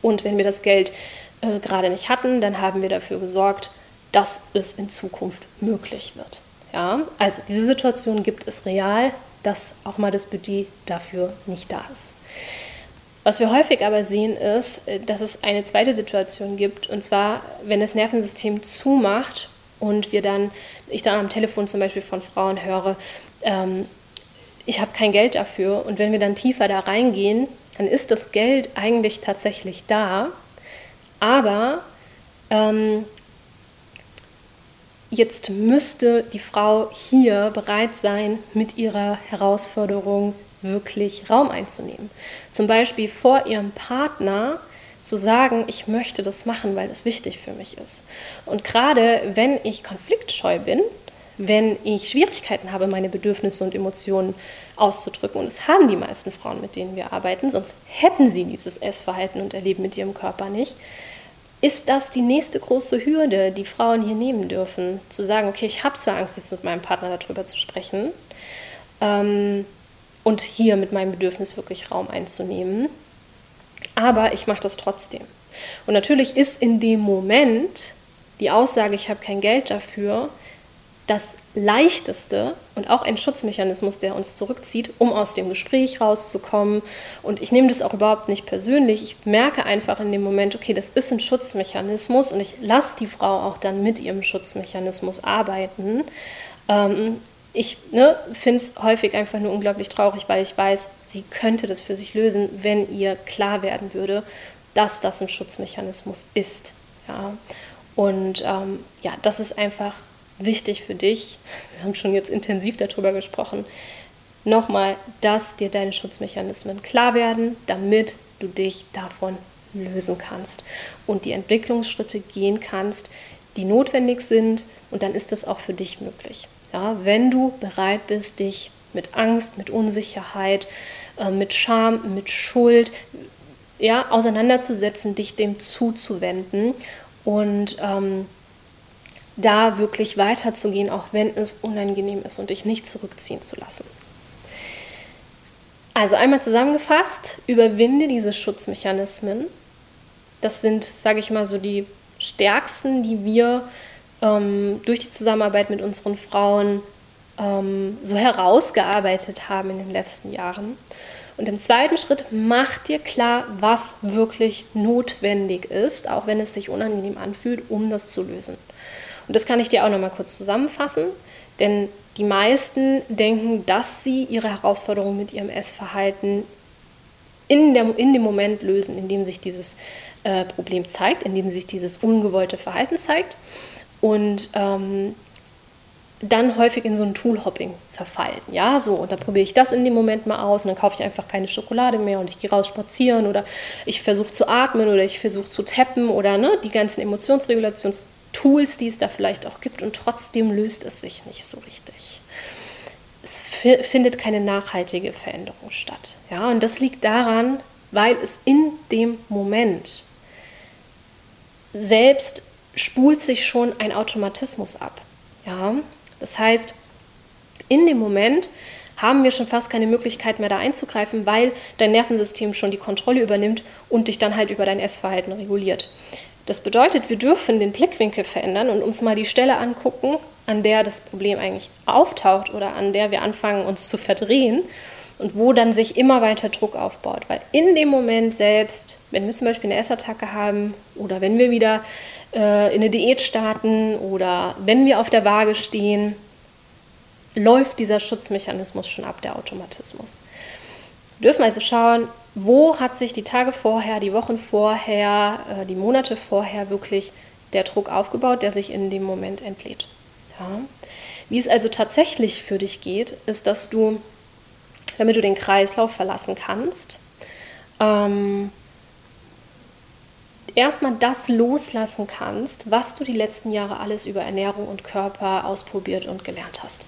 A: Und wenn wir das Geld äh, gerade nicht hatten, dann haben wir dafür gesorgt, dass es in Zukunft möglich wird. Ja, also diese Situation gibt es real, dass auch mal das Budget dafür nicht da ist. Was wir häufig aber sehen, ist, äh, dass es eine zweite Situation gibt, und zwar, wenn das Nervensystem zumacht und wir dann, ich dann am Telefon zum Beispiel von Frauen höre, ähm, ich habe kein Geld dafür. Und wenn wir dann tiefer da reingehen, dann ist das Geld eigentlich tatsächlich da, aber ähm, jetzt müsste die Frau hier bereit sein, mit ihrer Herausforderung wirklich Raum einzunehmen. Zum Beispiel vor ihrem Partner zu sagen, ich möchte das machen, weil es wichtig für mich ist. Und gerade wenn ich konfliktscheu bin, wenn ich Schwierigkeiten habe, meine Bedürfnisse und Emotionen auszudrücken. Und das haben die meisten Frauen, mit denen wir arbeiten, sonst hätten sie dieses Essverhalten und Erleben mit ihrem Körper nicht. Ist das die nächste große Hürde, die Frauen hier nehmen dürfen? Zu sagen, okay, ich habe zwar Angst, jetzt mit meinem Partner darüber zu sprechen ähm, und hier mit meinem Bedürfnis wirklich Raum einzunehmen, aber ich mache das trotzdem. Und natürlich ist in dem Moment die Aussage, ich habe kein Geld dafür, das leichteste und auch ein Schutzmechanismus, der uns zurückzieht, um aus dem Gespräch rauszukommen. Und ich nehme das auch überhaupt nicht persönlich. Ich merke einfach in dem Moment, okay, das ist ein Schutzmechanismus und ich lasse die Frau auch dann mit ihrem Schutzmechanismus arbeiten. Ähm, ich ne, finde es häufig einfach nur unglaublich traurig, weil ich weiß, sie könnte das für sich lösen, wenn ihr klar werden würde, dass das ein Schutzmechanismus ist. Ja. Und ähm, ja, das ist einfach wichtig für dich. Wir haben schon jetzt intensiv darüber gesprochen. Nochmal, dass dir deine Schutzmechanismen klar werden, damit du dich davon lösen kannst und die Entwicklungsschritte gehen kannst, die notwendig sind. Und dann ist das auch für dich möglich. Ja, wenn du bereit bist, dich mit Angst, mit Unsicherheit, äh, mit Scham, mit Schuld ja, auseinanderzusetzen, dich dem zuzuwenden und ähm, da wirklich weiterzugehen, auch wenn es unangenehm ist und dich nicht zurückziehen zu lassen. Also einmal zusammengefasst, überwinde diese Schutzmechanismen. Das sind, sage ich mal, so die stärksten, die wir ähm, durch die Zusammenarbeit mit unseren Frauen ähm, so herausgearbeitet haben in den letzten Jahren. Und im zweiten Schritt mach dir klar, was wirklich notwendig ist, auch wenn es sich unangenehm anfühlt, um das zu lösen. Und das kann ich dir auch noch mal kurz zusammenfassen, denn die meisten denken, dass sie ihre Herausforderung mit ihrem Essverhalten in, der, in dem Moment lösen, in dem sich dieses äh, Problem zeigt, in dem sich dieses ungewollte Verhalten zeigt. Und ähm, dann häufig in so ein Toolhopping verfallen. Ja, so, und dann probiere ich das in dem Moment mal aus und dann kaufe ich einfach keine Schokolade mehr und ich gehe raus spazieren oder ich versuche zu atmen oder ich versuche zu tappen oder ne, die ganzen Emotionsregulationstools, die es da vielleicht auch gibt und trotzdem löst es sich nicht so richtig. Es findet keine nachhaltige Veränderung statt. Ja, und das liegt daran, weil es in dem Moment selbst spult sich schon ein Automatismus ab. Ja, das heißt, in dem Moment haben wir schon fast keine Möglichkeit mehr da einzugreifen, weil dein Nervensystem schon die Kontrolle übernimmt und dich dann halt über dein Essverhalten reguliert. Das bedeutet, wir dürfen den Blickwinkel verändern und uns mal die Stelle angucken, an der das Problem eigentlich auftaucht oder an der wir anfangen, uns zu verdrehen und wo dann sich immer weiter Druck aufbaut. Weil in dem Moment selbst, wenn wir zum Beispiel eine Essattacke haben oder wenn wir wieder äh, in eine Diät starten oder wenn wir auf der Waage stehen, läuft dieser Schutzmechanismus schon ab, der Automatismus. Wir dürfen also schauen, wo hat sich die Tage vorher, die Wochen vorher, äh, die Monate vorher wirklich der Druck aufgebaut, der sich in dem Moment entlädt. Ja. Wie es also tatsächlich für dich geht, ist, dass du, damit du den Kreislauf verlassen kannst, ähm, erstmal das loslassen kannst, was du die letzten Jahre alles über Ernährung und Körper ausprobiert und gelernt hast.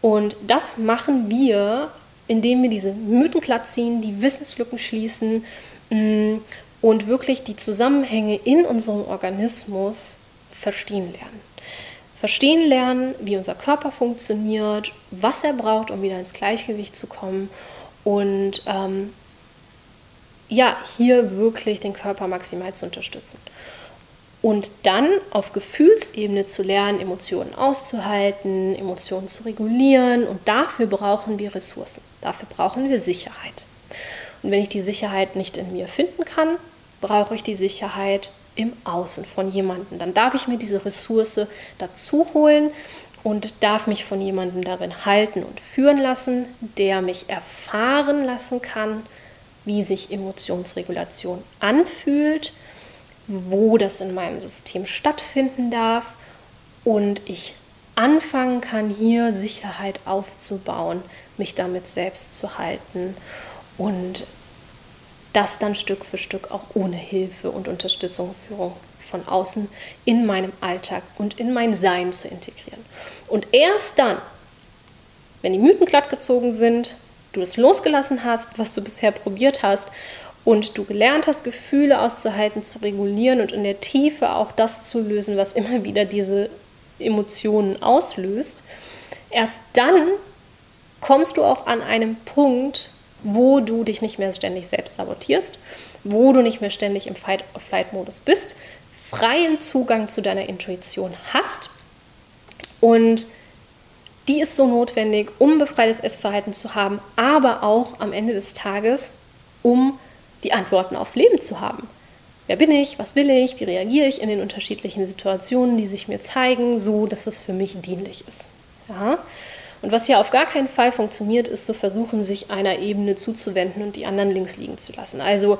A: Und das machen wir, indem wir diese Mythen glatt ziehen, die Wissenslücken schließen mm, und wirklich die Zusammenhänge in unserem Organismus verstehen lernen. Verstehen lernen, wie unser Körper funktioniert, was er braucht, um wieder ins Gleichgewicht zu kommen und ähm, ja, hier wirklich den Körper maximal zu unterstützen. Und dann auf Gefühlsebene zu lernen, Emotionen auszuhalten, Emotionen zu regulieren. Und dafür brauchen wir Ressourcen. Dafür brauchen wir Sicherheit. Und wenn ich die Sicherheit nicht in mir finden kann, brauche ich die Sicherheit im Außen von jemandem. Dann darf ich mir diese Ressource dazu holen und darf mich von jemandem darin halten und führen lassen, der mich erfahren lassen kann, wie sich Emotionsregulation anfühlt, wo das in meinem System stattfinden darf und ich anfangen kann, hier Sicherheit aufzubauen, mich damit selbst zu halten und das dann Stück für Stück auch ohne Hilfe und Unterstützung Führung von außen in meinem Alltag und in mein Sein zu integrieren. Und erst dann, wenn die Mythen glattgezogen sind, du es losgelassen hast, was du bisher probiert hast und du gelernt hast, Gefühle auszuhalten, zu regulieren und in der Tiefe auch das zu lösen, was immer wieder diese Emotionen auslöst, erst dann kommst du auch an einem Punkt, wo du dich nicht mehr ständig selbst sabotierst, wo du nicht mehr ständig im Fight-of-Flight-Modus bist, freien Zugang zu deiner Intuition hast und die ist so notwendig, um befreites Essverhalten zu haben, aber auch am Ende des Tages, um die Antworten aufs Leben zu haben. Wer bin ich? Was will ich? Wie reagiere ich in den unterschiedlichen Situationen, die sich mir zeigen, so dass es für mich dienlich ist? Ja? Und was hier auf gar keinen Fall funktioniert, ist zu versuchen, sich einer Ebene zuzuwenden und die anderen links liegen zu lassen. Also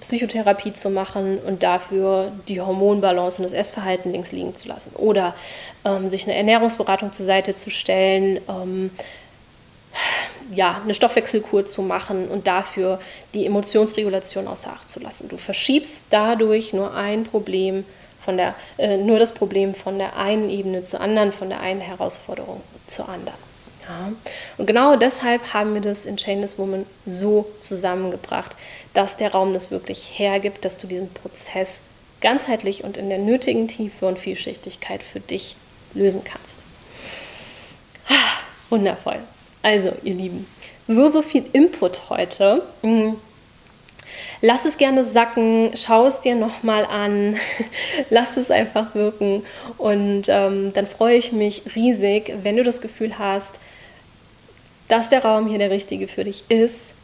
A: Psychotherapie zu machen und dafür die Hormonbalance und das Essverhalten links liegen zu lassen. Oder ähm, sich eine Ernährungsberatung zur Seite zu stellen, ähm, ja, eine Stoffwechselkur zu machen und dafür die Emotionsregulation außer Acht zu lassen. Du verschiebst dadurch nur ein Problem von der, äh, nur das Problem von der einen Ebene zur anderen, von der einen Herausforderung zur anderen. Ja. Und genau deshalb haben wir das in Chainless Woman so zusammengebracht, dass der Raum das wirklich hergibt, dass du diesen Prozess ganzheitlich und in der nötigen Tiefe und Vielschichtigkeit für dich lösen kannst. Ah, wundervoll. Also, ihr Lieben, so, so viel Input heute. Mhm. Lass es gerne sacken, schau es dir nochmal an, lass es einfach wirken und ähm, dann freue ich mich riesig, wenn du das Gefühl hast, dass der Raum hier der richtige für dich ist.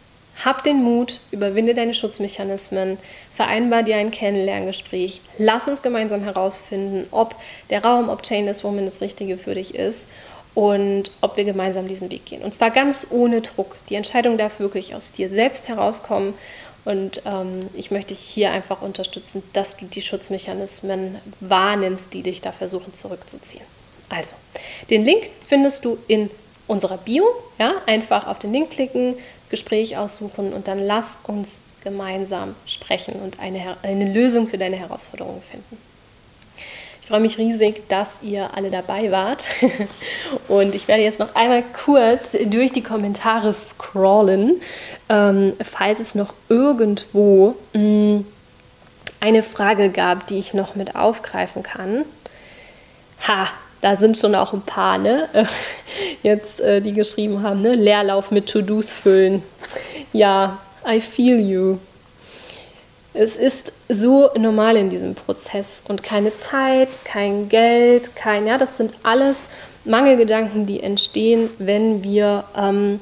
A: Hab den Mut, überwinde deine Schutzmechanismen, vereinbar dir ein Kennenlerngespräch. Lass uns gemeinsam herausfinden, ob der Raum, ob Chainless Woman das Richtige für dich ist und ob wir gemeinsam diesen Weg gehen. Und zwar ganz ohne Druck. Die Entscheidung darf wirklich aus dir selbst herauskommen. Und ähm, ich möchte dich hier einfach unterstützen, dass du die Schutzmechanismen wahrnimmst, die dich da versuchen zurückzuziehen. Also, den Link findest du in unserer Bio. Ja? Einfach auf den Link klicken, Gespräch aussuchen und dann lass uns gemeinsam sprechen und eine, eine Lösung für deine Herausforderungen finden. Ich freue mich riesig, dass ihr alle dabei wart. Und ich werde jetzt noch einmal kurz durch die Kommentare scrollen, ähm, falls es noch irgendwo mm, eine Frage gab, die ich noch mit aufgreifen kann. Ha, da sind schon auch ein paar, ne? Jetzt, äh, die geschrieben haben, ne? Leerlauf mit To-Dos füllen. Ja, I feel you. Es ist so normal in diesem Prozess und keine Zeit, kein Geld, kein, ja, das sind alles Mangelgedanken, die entstehen, wenn wir, ähm,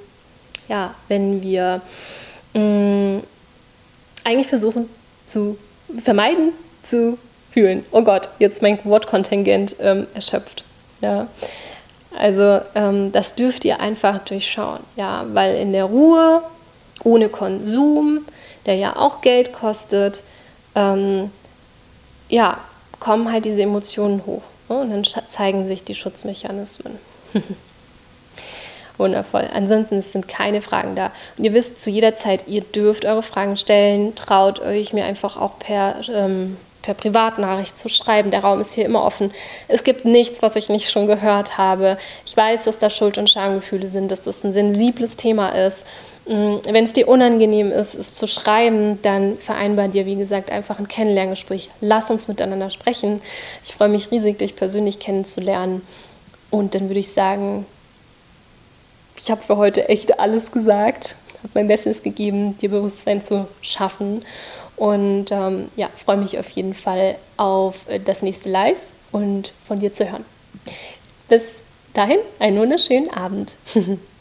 A: ja, wenn wir mh, mm, eigentlich versuchen zu vermeiden, zu fühlen. Oh Gott, jetzt mein Wortkontingent ähm, erschöpft. Ja. Also ähm, das dürft ihr einfach durchschauen, ja, weil in der Ruhe, ohne Konsum, der ja auch Geld kostet, ähm, ja, kommen halt diese Emotionen hoch. Ne? Und dann zeigen sich die Schutzmechanismen. Wundervoll. Ansonsten sind keine Fragen da. Und ihr wisst zu jeder Zeit, ihr dürft eure Fragen stellen. Traut euch mir einfach auch per ähm, per Privatnachricht zu schreiben. Der Raum ist hier immer offen. Es gibt nichts, was ich nicht schon gehört habe. Ich weiß, dass da Schuld- und Schamgefühle sind, dass das ein sensibles Thema ist. Mm, wenn es dir unangenehm ist, es zu schreiben, dann vereinbar dir, wie gesagt, einfach ein Kennenlerngespräch. Lass uns miteinander sprechen. Ich freue mich riesig, dich persönlich kennenzulernen. Und dann würde ich sagen, ich habe für heute echt alles gesagt, habe mein Bestes gegeben, dir Bewusstsein zu schaffen. Und ähm, ja, freue mich auf jeden Fall auf das nächste Live und von dir zu hören. Bis dahin, einen wunderschönen Abend.